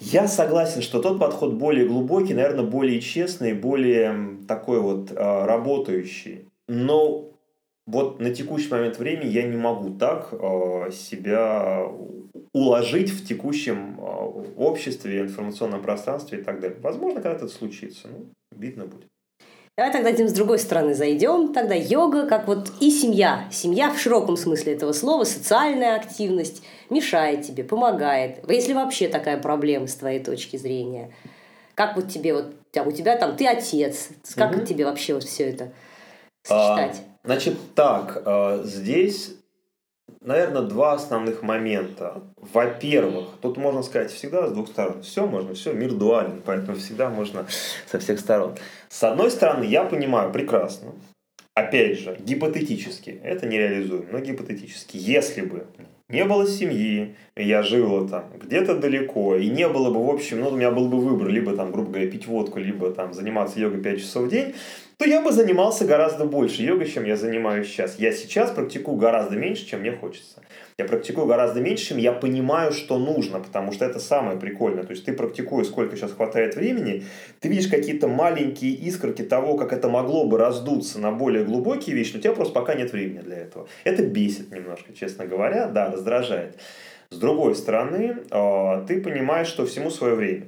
Я согласен, что тот подход более глубокий, наверное, более честный, более такой вот а, работающий. Но вот на текущий момент времени я не могу так э, себя уложить в текущем э, обществе, информационном пространстве и так далее. Возможно, когда это случится. Ну, видно будет. Давай тогда этим с другой стороны зайдем. Тогда йога, как вот и семья. Семья в широком смысле этого слова, социальная активность мешает тебе, помогает. Если вообще такая проблема с твоей точки зрения. Как вот тебе, вот у тебя там, ты отец, как угу. тебе вообще вот все это сочетать? А Значит, так, э, здесь, наверное, два основных момента. Во-первых, тут можно сказать всегда с двух сторон. Все можно, все, мир дуален, поэтому всегда можно со всех сторон. С одной стороны, я понимаю прекрасно, опять же, гипотетически, это нереализуемо, но гипотетически, если бы не было семьи, я жил там где-то далеко, и не было бы, в общем, ну, у меня был бы выбор, либо там, грубо говоря, пить водку, либо там заниматься йогой 5 часов в день, то я бы занимался гораздо больше йогой, чем я занимаюсь сейчас. Я сейчас практикую гораздо меньше, чем мне хочется. Я практикую гораздо меньше, чем я понимаю, что нужно, потому что это самое прикольное. То есть ты практикуешь, сколько сейчас хватает времени, ты видишь какие-то маленькие искорки того, как это могло бы раздуться на более глубокие вещи, но у тебя просто пока нет времени для этого. Это бесит немножко, честно говоря, да, раздражает. С другой стороны, а, ты понимаешь, что всему свое время.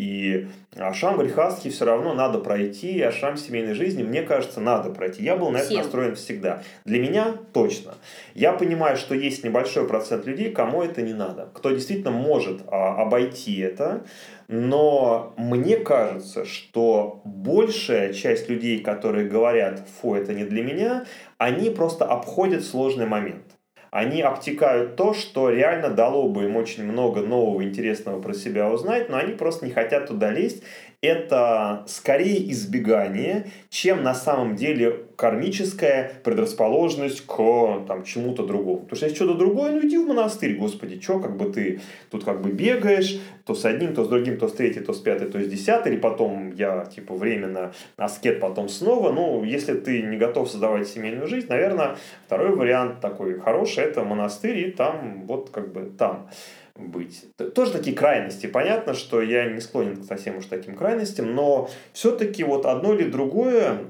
И ашам грехастхи все равно надо пройти, ашам семейной жизни, мне кажется, надо пройти. Я был на это настроен всегда. Для меня точно. Я понимаю, что есть небольшой процент людей, кому это не надо. Кто действительно может а, обойти это, но мне кажется, что большая часть людей, которые говорят, фу, это не для меня, они просто обходят сложный момент. Они обтекают то, что реально дало бы им очень много нового интересного про себя узнать, но они просто не хотят туда лезть. Это скорее избегание, чем на самом деле кармическая предрасположенность к там, чему-то другому. Потому что если что-то другое, ну иди в монастырь, господи, что как бы ты тут как бы бегаешь, то с одним, то с другим, то с третьим, то с пятой, то с десятой, или потом я типа временно аскет, потом снова. Ну, если ты не готов создавать семейную жизнь, наверное, второй вариант такой хороший, это монастырь, и там вот как бы там быть. Тоже такие крайности. Понятно, что я не склонен к совсем уж таким крайностям, но все-таки вот одно или другое,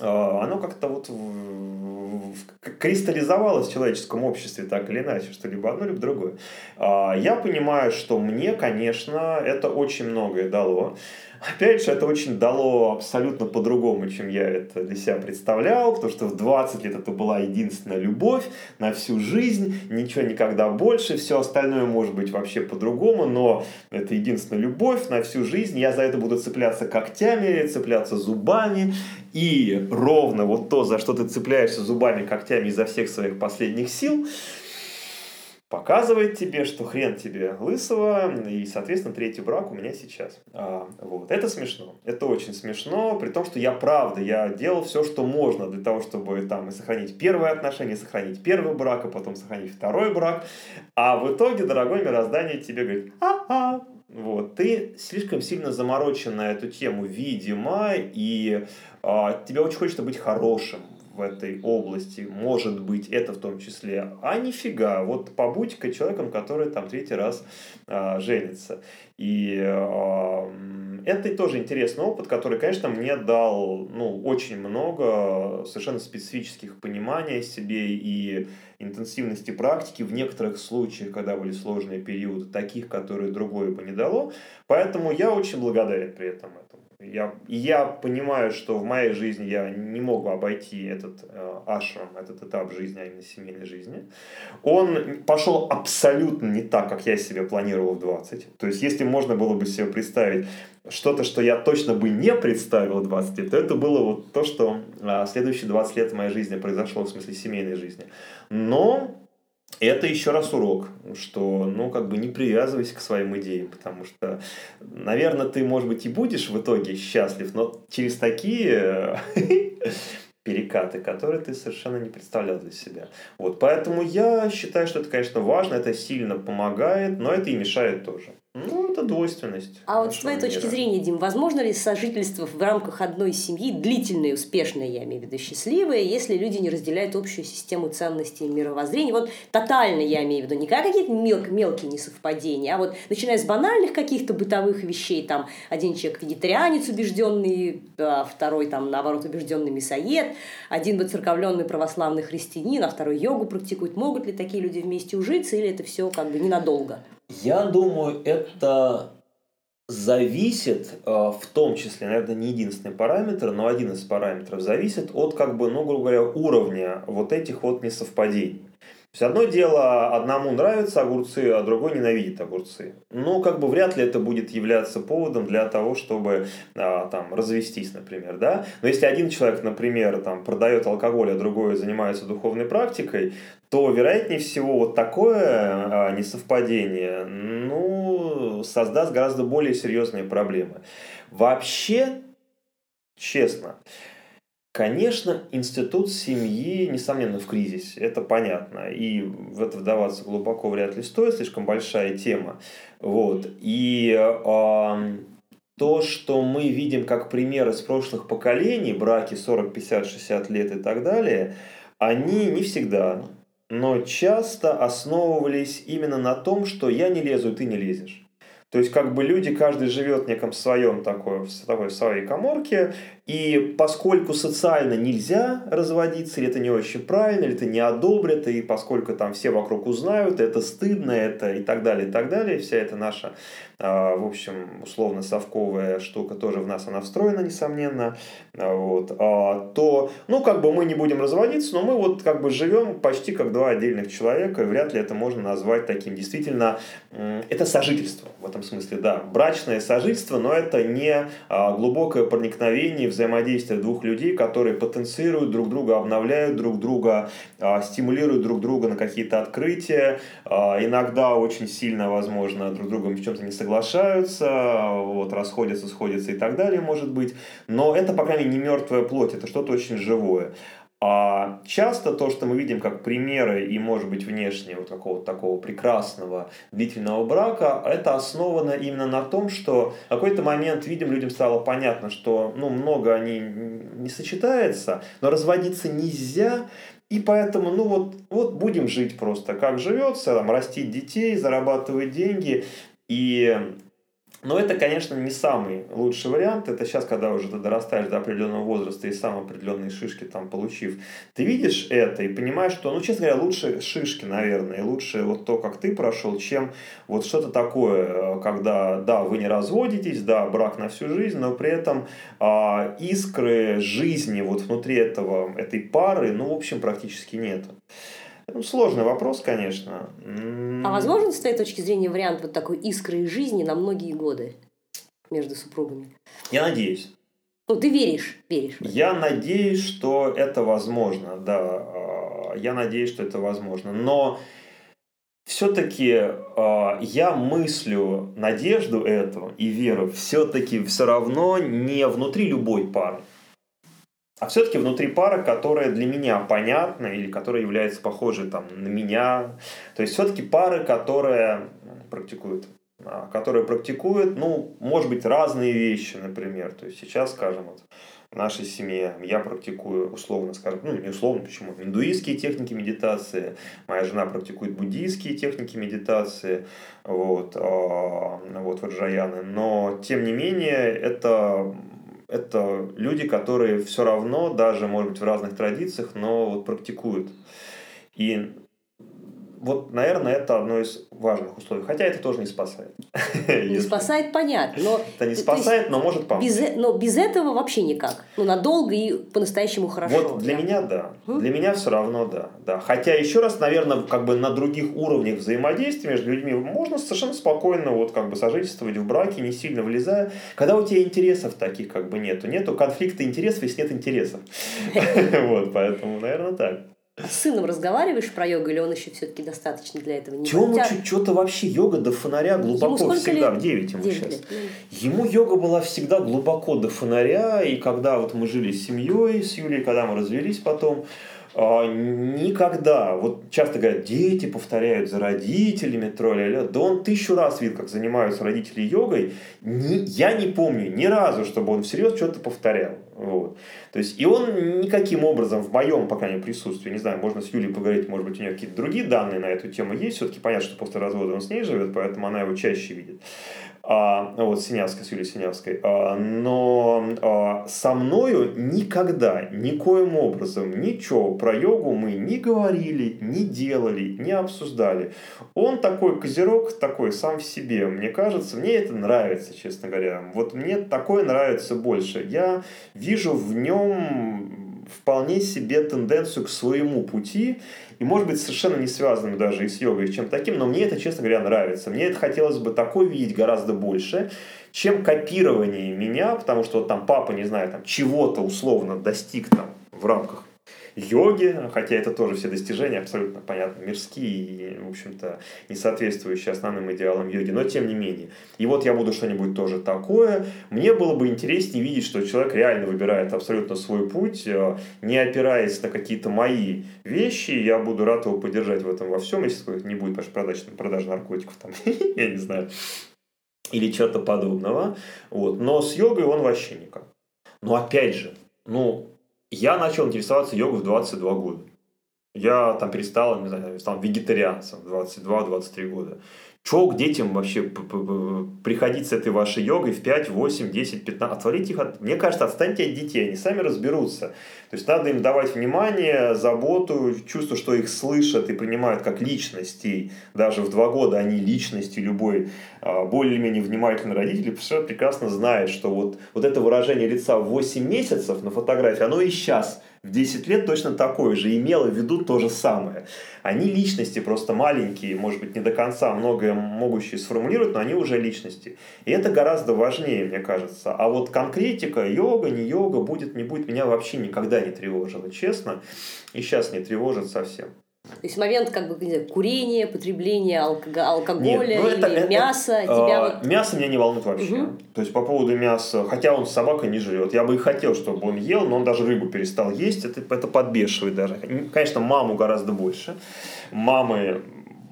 оно как-то вот кристаллизовалось в человеческом обществе так или иначе, что либо одно, либо другое. А, я понимаю, что мне, конечно, это очень многое дало. Опять же, это очень дало абсолютно по-другому, чем я это для себя представлял, потому что в 20 лет это была единственная любовь на всю жизнь, ничего никогда больше, все остальное может быть вообще по-другому, но это единственная любовь на всю жизнь, я за это буду цепляться когтями, цепляться зубами, и ровно вот то, за что ты цепляешься зубами, когтями изо всех своих последних сил, показывает тебе, что хрен тебе лысого, и, соответственно, третий брак у меня сейчас. А, вот. Это смешно. Это очень смешно, при том, что я правда, я делал все, что можно для того, чтобы там и сохранить первые отношения, сохранить первый брак, а потом сохранить второй брак. А в итоге, дорогой мироздание тебе говорит, а-а, вот, ты слишком сильно заморочен на эту тему, видимо, и а, тебе очень хочется быть хорошим, в этой области, может быть, это в том числе, а нифига, вот побудь-ка человеком, который там третий раз а, женится. И а, это тоже интересный опыт, который, конечно, мне дал ну, очень много совершенно специфических пониманий о себе и интенсивности практики в некоторых случаях, когда были сложные периоды, таких, которые другое бы не дало. Поэтому я очень благодарен при этом. Я, я понимаю, что в моей жизни я не могу обойти этот э, ашрам, этот этап жизни, а именно семейной жизни. Он пошел абсолютно не так, как я себе планировал в 20. То есть, если можно было бы себе представить что-то, что я точно бы не представил в 20 лет, то это было вот то, что э, следующие 20 лет в моей жизни произошло, в смысле семейной жизни. Но это еще раз урок, что, ну, как бы не привязывайся к своим идеям, потому что, наверное, ты, может быть, и будешь в итоге счастлив, но через такие перекаты, которые ты совершенно не представлял для себя. Вот, поэтому я считаю, что это, конечно, важно, это сильно помогает, но это и мешает тоже. Ну, это двойственность. А вот с твоей мира. точки зрения, Дим, возможно ли сожительство в рамках одной семьи, длительное, успешное, я имею в виду счастливое, если люди не разделяют общую систему ценностей и мировоззрения? Вот тотально я имею в виду, не как какие-то мел мелкие несовпадения, а вот начиная с банальных каких-то бытовых вещей, там один человек вегетарианец убежденный, а второй там наоборот убежденный мясоед, один воцерковленный православный христианин, а второй йогу практикует. Могут ли такие люди вместе ужиться или это все как бы ненадолго? Я думаю, это зависит, э, в том числе, наверное, не единственный параметр, но один из параметров зависит от, как бы, ну, грубо говоря, уровня вот этих вот несовпадений. То есть одно дело, одному нравятся огурцы, а другой ненавидит огурцы. Но как бы вряд ли это будет являться поводом для того, чтобы а, там развестись, например, да. Но если один человек, например, там продает алкоголь, а другой занимается духовной практикой, то вероятнее всего вот такое а, несовпадение, ну, создаст гораздо более серьезные проблемы. Вообще, честно, Конечно, институт семьи, несомненно, в кризисе, это понятно. И в это вдаваться глубоко вряд ли стоит, слишком большая тема. Вот. И э, то, что мы видим как примеры с прошлых поколений, браки 40, 50, 60 лет и так далее, они не всегда, но часто основывались именно на том, что я не лезу, ты не лезешь. То есть, как бы люди, каждый живет в неком своем такой, в своей коморке, И поскольку социально нельзя разводиться, или это не очень правильно, или это не одобрят, и поскольку там все вокруг узнают, это стыдно, это и так далее, и так далее, вся эта наша, а, в общем, условно совковая штука тоже в нас она встроена, несомненно, а, вот, а, то, ну, как бы мы не будем разводиться, но мы вот как бы живем почти как два отдельных человека, и вряд ли это можно назвать таким действительно, это сожительство в этом смысле, да, брачное сожительство, но это не глубокое проникновение в взаимодействие двух людей, которые потенцируют друг друга, обновляют друг друга, а, стимулируют друг друга на какие-то открытия, а, иногда очень сильно, возможно, друг другом в чем-то не соглашаются, вот, расходятся, сходятся и так далее, может быть, но это, по крайней мере, не мертвая плоть, это что-то очень живое. А часто то, что мы видим как примеры и, может быть, внешне вот какого-то такого прекрасного длительного брака, это основано именно на том, что в какой-то момент, видим, людям стало понятно, что ну, много они не сочетается, но разводиться нельзя, и поэтому, ну вот, вот будем жить просто, как живется, там, растить детей, зарабатывать деньги. И но это, конечно, не самый лучший вариант. Это сейчас, когда уже ты дорастаешь до определенного возраста и сам определенные шишки там получив, ты видишь это и понимаешь, что, ну, честно говоря, лучше шишки, наверное, и лучше вот то, как ты прошел, чем вот что-то такое, когда, да, вы не разводитесь, да, брак на всю жизнь, но при этом а, искры жизни вот внутри этого, этой пары, ну, в общем, практически нету. Ну, сложный вопрос, конечно. А возможно, с твоей точки зрения, вариант вот такой искры жизни на многие годы между супругами? Я надеюсь. Ну, ты веришь, веришь. Я надеюсь, что это возможно, да. А, я надеюсь, что это возможно. Но все-таки э, я мыслю надежду эту и веру все-таки все равно не внутри любой пары а все-таки внутри пары, которая для меня понятна или которая является похожей там, на меня. То есть все-таки пары, которые практикуют а, которые практикуют, ну, может быть, разные вещи, например. То есть сейчас, скажем, вот, в нашей семье я практикую, условно скажем, ну, не условно, почему, индуистские техники медитации, моя жена практикует буддийские техники медитации, вот, а, вот, ваджаяны, но, тем не менее, это это люди, которые все равно, даже, может быть, в разных традициях, но вот практикуют. И вот, наверное, это одно из важных условий. Хотя это тоже не спасает. Не спасает, понятно. Но, это не спасает, но может помочь. Без, э, но без этого вообще никак. Ну, надолго и по-настоящему хорошо. Вот для да. меня да. Для меня все равно да. да. Хотя, еще раз, наверное, как бы на других уровнях взаимодействия между людьми можно совершенно спокойно вот как бы сожительствовать в браке, не сильно влезая. Когда у тебя интересов таких как бы нету. Нету конфликта интересов, если нет интересов. Вот, поэтому, наверное, так. С сыном разговариваешь про йогу, или он еще все-таки достаточно для этого? Не Чего ему что-то вообще йога до фонаря глубоко всегда, лет? 9 ему 9 сейчас. Лет. Ему йога была всегда глубоко до фонаря, и когда вот мы жили с семьей, с Юлей, когда мы развелись потом, а, никогда, вот часто говорят, дети повторяют за родителями, тролля, да он тысячу раз видел, как занимаются родители йогой, ни, я не помню ни разу, чтобы он всерьез что-то повторял. Вот. То есть, и он никаким образом в моем, по крайней мере, присутствии, не знаю, можно с Юлей поговорить, может быть, у нее какие-то другие данные на эту тему есть, все-таки понятно, что после развода он с ней живет, поэтому она его чаще видит а, вот Синявской, с Юлией Синявской, а, но а, со мною никогда, никоим образом ничего про йогу мы не говорили, не делали, не обсуждали. Он такой козерог, такой сам в себе, мне кажется, мне это нравится, честно говоря. Вот мне такое нравится больше. Я вижу в нем вполне себе тенденцию к своему пути, и может быть совершенно не связанным даже и с йогой, чем таким, но мне это, честно говоря, нравится. Мне это хотелось бы такое видеть гораздо больше, чем копирование меня, потому что вот там папа, не знаю, там чего-то условно достиг там в рамках йоги, хотя это тоже все достижения абсолютно, понятно, мирские и, в общем-то, не соответствующие основным идеалам йоги, но тем не менее. И вот я буду что-нибудь тоже такое. Мне было бы интереснее видеть, что человек реально выбирает абсолютно свой путь, э, не опираясь на какие-то мои вещи, я буду рад его поддержать в этом во всем, если не будет продаж, продажи наркотиков, там, я не знаю, или чего-то подобного. Вот. Но с йогой он вообще никак. Но опять же, ну, я начал интересоваться йогой в 22 года. Я там перестал, не знаю, стал вегетарианцем в 22-23 года. Чего к детям вообще приходить с этой вашей йогой в 5, 8, 10, 15? Отвалите их от... Мне кажется, отстаньте от детей, они сами разберутся. То есть надо им давать внимание, заботу, чувство, что их слышат и принимают как личностей. Даже в два года они личности любой а, более-менее внимательный родитель прекрасно знает, что вот, вот это выражение лица в 8 месяцев на фотографии, оно и сейчас в 10 лет точно такое же, имело в виду то же самое. Они личности просто маленькие, может быть, не до конца многое могущие сформулировать, но они уже личности. И это гораздо важнее, мне кажется. А вот конкретика, йога, не йога, будет, не будет, меня вообще никогда не тревожило, честно. И сейчас не тревожит совсем. То есть момент как бы не знаю, курения, потребления алкоголя, алкоголя Нет, ну или это, мяса это, тебя а, вот... Мясо меня не волнует вообще. Угу. То есть по поводу мяса, хотя он с собакой не жрет, я бы и хотел, чтобы он ел, но он даже рыбу перестал есть, это, это подбешивает даже. Конечно, маму гораздо больше. Мамы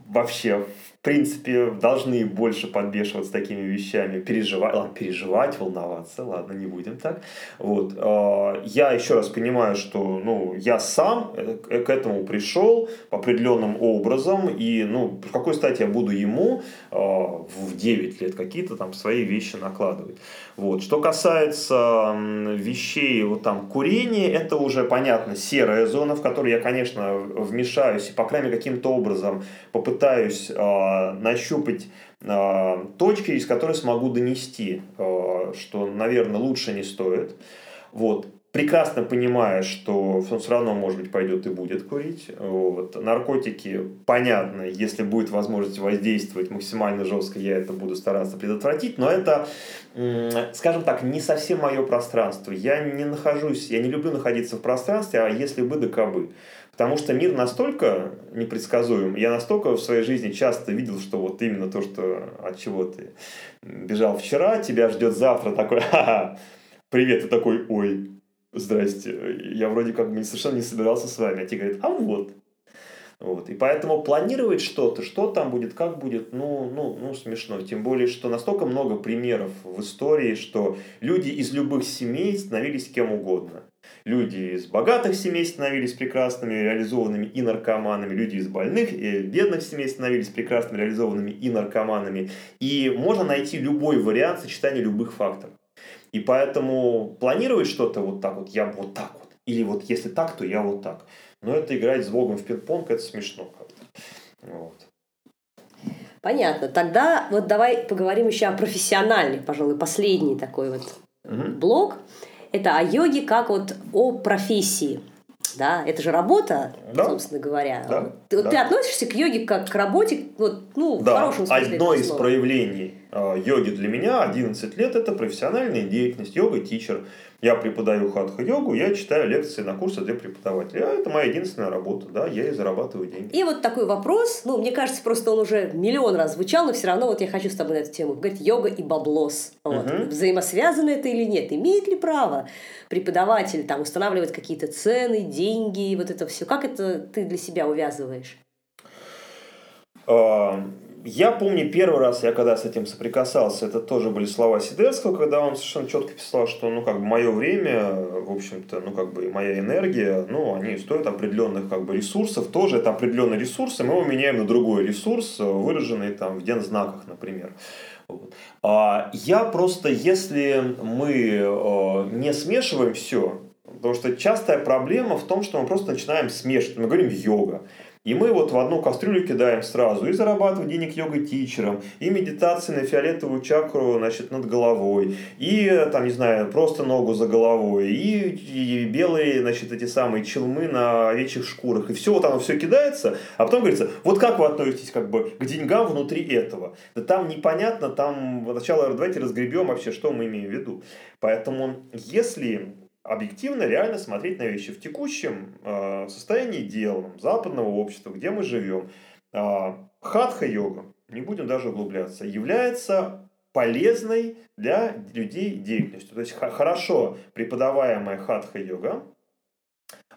вообще принципе, должны больше подбешиваться такими вещами, переживать, ладно, переживать, волноваться, ладно, не будем так. Вот. А, я еще раз понимаю, что ну, я сам э, к этому пришел определенным образом, и ну, в какой стати я буду ему а, в 9 лет какие-то там свои вещи накладывать. Вот. Что касается вещей, вот там, курения, это уже, понятно, серая зона, в которой я, конечно, вмешаюсь и, по крайней мере, каким-то образом попытаюсь э, нащупать э, точки, из которых смогу донести, э, что, наверное, лучше не стоит. Вот прекрасно понимая, что он все равно, может быть, пойдет и будет курить. Вот. Наркотики, понятно, если будет возможность воздействовать максимально жестко, я это буду стараться предотвратить, но это, скажем так, не совсем мое пространство. Я не нахожусь, я не люблю находиться в пространстве, а если бы, да кабы. Потому что мир настолько непредсказуем, я настолько в своей жизни часто видел, что вот именно то, что от чего ты бежал вчера, тебя ждет завтра такой, ха-ха, привет, и такой, ой, здрасте, я вроде как бы совершенно не собирался с вами. А те говорят, а вот. Вот. И поэтому планировать что-то, что там будет, как будет, ну, ну, ну, смешно. Тем более, что настолько много примеров в истории, что люди из любых семей становились кем угодно. Люди из богатых семей становились прекрасными, реализованными и наркоманами. Люди из больных и бедных семей становились прекрасными, реализованными и наркоманами. И можно найти любой вариант сочетания любых факторов. И поэтому планировать что-то вот так вот, я вот так вот. Или вот если так, то я вот так. Но это играть с Богом в пинг-понг, это смешно как-то. Вот. Понятно. Тогда вот давай поговорим еще о профессиональных, пожалуй, последний такой вот угу. блок. Это о йоге как вот о профессии. Да, это же работа, да. собственно говоря. Да. Ты, да. ты относишься к йоге как к работе, вот, ну, да. в хорошем смысле. Одно из проявлений э, йоги для меня 11 лет это профессиональная деятельность, йога-тичер. Я преподаю хатха-йогу, я читаю лекции на курсы для преподавателей. А это моя единственная работа, да, я и зарабатываю деньги. И вот такой вопрос, ну, мне кажется, просто он уже миллион раз звучал, но все равно вот я хочу с тобой на эту тему говорить. Йога и баблос. Вот. Угу. Взаимосвязано это или нет? Имеет ли право преподаватель там устанавливать какие-то цены, деньги, вот это все? Как это ты для себя увязываешь? Я помню первый раз, я когда с этим соприкасался, это тоже были слова Сидерского, когда он совершенно четко писал, что, ну, как бы, мое время, в общем-то, ну, как бы, моя энергия, ну, они стоят определенных, как бы, ресурсов, тоже это определенные ресурсы, мы его меняем на другой ресурс, выраженный, там, в гензнаках, например. Вот. А я просто, если мы э, не смешиваем все, потому что частая проблема в том, что мы просто начинаем смешивать, мы говорим йога, и мы вот в одну кастрюлю кидаем сразу и зарабатывать денег йога-тичером, и медитации на фиолетовую чакру значит, над головой, и там, не знаю, просто ногу за головой, и, и белые, значит, эти самые челмы на овечьих шкурах. И все вот оно все кидается, а потом говорится, вот как вы относитесь как бы к деньгам внутри этого? Да там непонятно, там сначала давайте разгребем вообще, что мы имеем в виду. Поэтому если объективно реально смотреть на вещи в текущем э, состоянии дел западного общества, где мы живем. Э, хатха-йога, не будем даже углубляться, является полезной для людей деятельностью. То есть хорошо преподаваемая хатха-йога,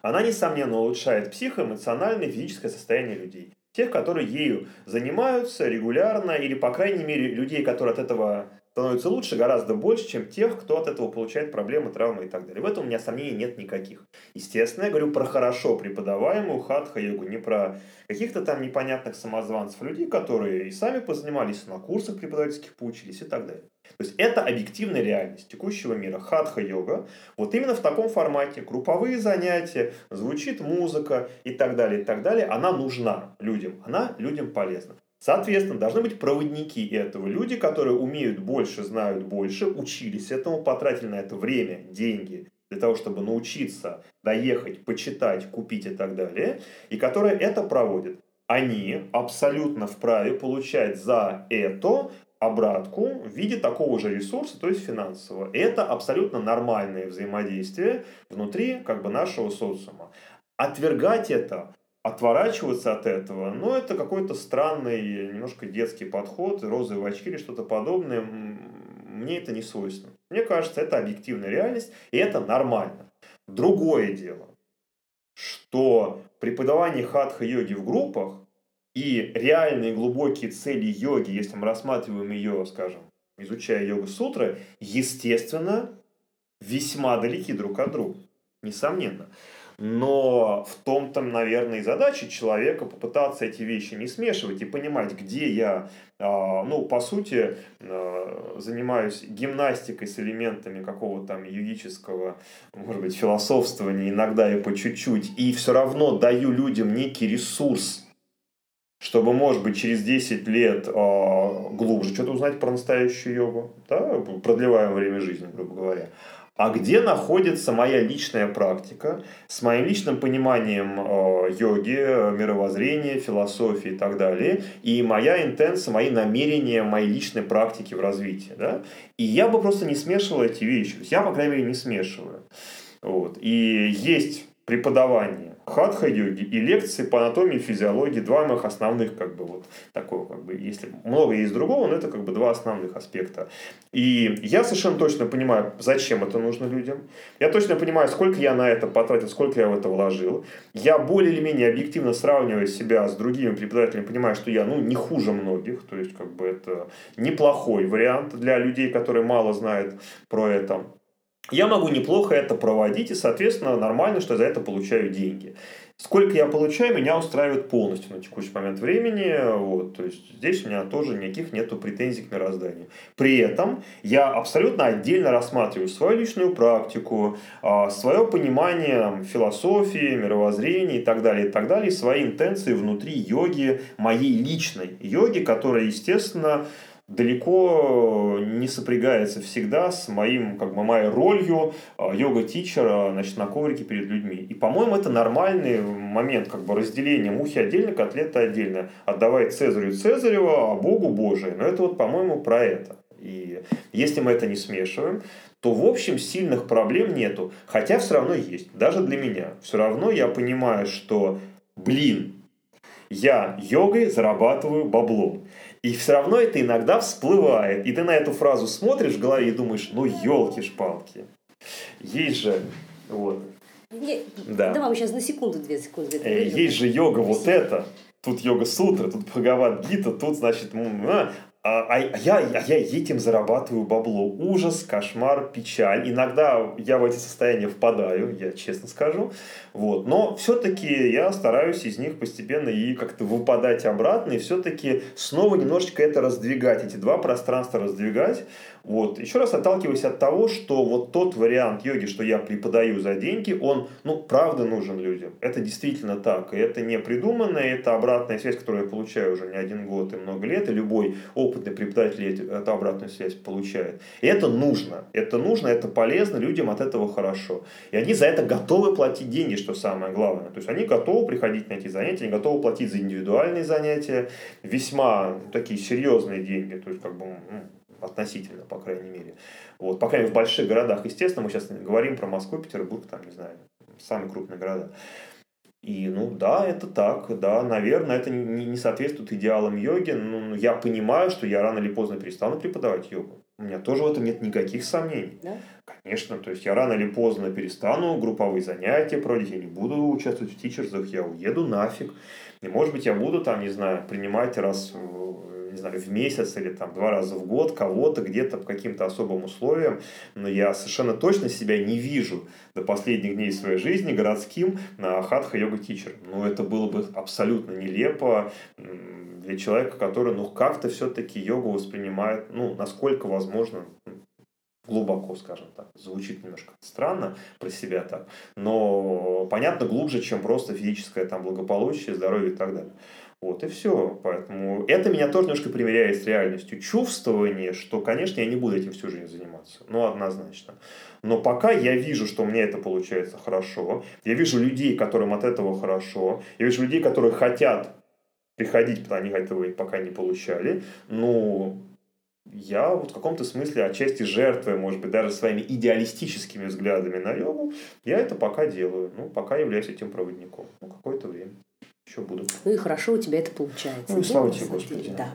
она, несомненно, улучшает психоэмоциональное и физическое состояние людей. Тех, которые ею занимаются регулярно, или, по крайней мере, людей, которые от этого становится лучше гораздо больше, чем тех, кто от этого получает проблемы, травмы и так далее. В этом у меня сомнений нет никаких. Естественно, я говорю про хорошо преподаваемую хатха-йогу, не про каких-то там непонятных самозванцев, людей, которые и сами позанимались, на курсах преподавательских поучились и так далее. То есть это объективная реальность текущего мира. Хатха-йога, вот именно в таком формате, групповые занятия, звучит музыка и так далее, и так далее, она нужна людям, она людям полезна. Соответственно, должны быть проводники этого. Люди, которые умеют больше, знают больше, учились этому, потратили на это время, деньги, для того, чтобы научиться доехать, почитать, купить и так далее, и которые это проводят. Они абсолютно вправе получать за это обратку в виде такого же ресурса, то есть финансового. Это абсолютно нормальное взаимодействие внутри как бы нашего социума. Отвергать это, отворачиваться от этого, ну, это какой-то странный, немножко детский подход, розовые очки или что-то подобное. Мне это не свойственно. Мне кажется, это объективная реальность, и это нормально. Другое дело, что преподавание хатха-йоги в группах и реальные глубокие цели йоги, если мы рассматриваем ее, скажем, изучая йога-сутры, естественно, весьма далеки друг от друга. Несомненно. Но в том-то, наверное, и задача человека попытаться эти вещи не смешивать и понимать, где я, а, ну, по сути, а, занимаюсь гимнастикой с элементами какого-то там юридического, может быть, философствования, иногда и по чуть-чуть, и все равно даю людям некий ресурс, чтобы, может быть, через 10 лет э, глубже что-то узнать про настоящую йогу, да, продлеваем время жизни, грубо говоря. А где находится моя личная практика с моим личным пониманием э, йоги, мировоззрения, философии и так далее, и моя интенция, мои намерения, мои личной практики в развитии. Да? И я бы просто не смешивал эти вещи. Я, по крайней мере, не смешиваю. Вот. И есть преподавание хатха-йоги и лекции по анатомии и физиологии, два моих основных, как бы, вот, такого, как бы, если много есть другого, но это, как бы, два основных аспекта. И я совершенно точно понимаю, зачем это нужно людям. Я точно понимаю, сколько я на это потратил, сколько я в это вложил. Я более или менее объективно сравнивая себя с другими преподавателями, понимаю, что я, ну, не хуже многих, то есть, как бы, это неплохой вариант для людей, которые мало знают про это я могу неплохо это проводить, и, соответственно, нормально, что за это получаю деньги. Сколько я получаю, меня устраивает полностью на текущий момент времени. Вот, то есть здесь у меня тоже никаких нету претензий к мирозданию. При этом я абсолютно отдельно рассматриваю свою личную практику, а, свое понимание философии, мировоззрения и так далее, и так далее, свои интенции внутри йоги, моей личной йоги, которая, естественно, далеко не сопрягается всегда с моим, как бы, моей ролью а, йога-тичера значит, на коврике перед людьми. И, по-моему, это нормальный момент как бы, разделения мухи отдельно, котлеты отдельно. Отдавай Цезарю Цезарева, а Богу Божие. Но это вот, по-моему, про это. И если мы это не смешиваем, то, в общем, сильных проблем нету. Хотя все равно есть. Даже для меня. Все равно я понимаю, что, блин, я йогой зарабатываю бабло. И все равно это иногда всплывает. И ты на эту фразу смотришь в голове и думаешь, ну елки-шпалки. Есть же, вот. Не, да. Давай сейчас на секунду, две секунды. Э, есть же йога вот это. Тут йога сутра, тут Бхагават Гита, тут, значит, а, а, а, я, а я этим зарабатываю бабло. Ужас, кошмар, печаль. Иногда я в эти состояния впадаю, я честно скажу. Вот. Но все-таки я стараюсь из них постепенно и как-то выпадать обратно, и все-таки снова немножечко это раздвигать, эти два пространства раздвигать. Вот. Еще раз отталкиваясь от того, что вот тот вариант йоги, что я преподаю за деньги, он, ну, правда нужен людям. Это действительно так. И это не придуманное, это обратная связь, которую я получаю уже не один год и много лет, и любой опытный преподаватель эту обратную связь получает. И это нужно. Это нужно, это полезно, людям от этого хорошо. И они за это готовы платить деньги, что самое главное. То есть они готовы приходить на эти занятия, они готовы платить за индивидуальные занятия, весьма такие серьезные деньги. То есть как бы относительно, по крайней мере. Вот, по крайней мере, в больших городах, естественно, мы сейчас говорим про Москву, Петербург, там, не знаю, самые крупные города. И, ну, да, это так, да, наверное, это не, не соответствует идеалам йоги, но я понимаю, что я рано или поздно перестану преподавать йогу. У меня тоже в этом нет никаких сомнений. Да? Конечно, то есть я рано или поздно перестану групповые занятия проводить, я не буду участвовать в тичерзах, я уеду нафиг. И, может быть, я буду там, не знаю, принимать раз не знаю, в месяц или там два раза в год кого-то где-то по каким-то особым условиям, но я совершенно точно себя не вижу до последних дней своей жизни городским на хатха йога тичер. Ну, это было бы абсолютно нелепо для человека, который, ну, как-то все-таки йогу воспринимает, ну, насколько возможно, глубоко, скажем так. Звучит немножко странно про себя так, но понятно глубже, чем просто физическое там благополучие, здоровье и так далее. Вот и все. Поэтому это меня тоже немножко примеряет с реальностью. Чувствование, что, конечно, я не буду этим всю жизнь заниматься. Ну, однозначно. Но пока я вижу, что меня это получается хорошо, я вижу людей, которым от этого хорошо, я вижу людей, которые хотят приходить, потому что они этого пока не получали, ну, я вот в каком-то смысле отчасти жертвуя, может быть, даже своими идеалистическими взглядами на йогу, я это пока делаю. Ну, пока являюсь этим проводником. Ну, какое-то время еще буду. Ну и хорошо у тебя это получается. Ну и слава тебе, Господи. Да.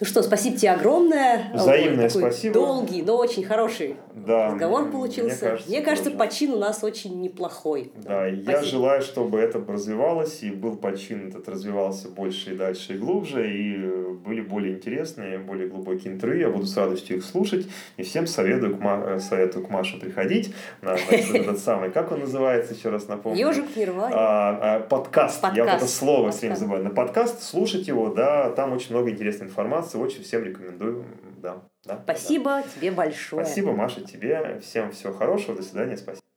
Ну что, спасибо тебе огромное. Взаимное Такой спасибо. Долгий, но очень хороший да, разговор получился. Мне кажется, мне кажется тоже. почин у нас очень неплохой. Да, и я желаю, чтобы это развивалось, и был почин этот развивался больше и дальше, и глубже, и были более интересные, более глубокие интервью. Я буду с радостью их слушать. И всем советую к, Ма- советую к Маше приходить на этот самый, как он называется, еще раз напомню. Ежик Нирвани. А, подкаст. Я вот это слово все время забываю. На подкаст, слушать его, да, там очень много интересной информации, очень всем рекомендую. Да, да, Спасибо тебе да. большое. Спасибо, Маша, тебе. Всем всего хорошего, до свидания, спасибо.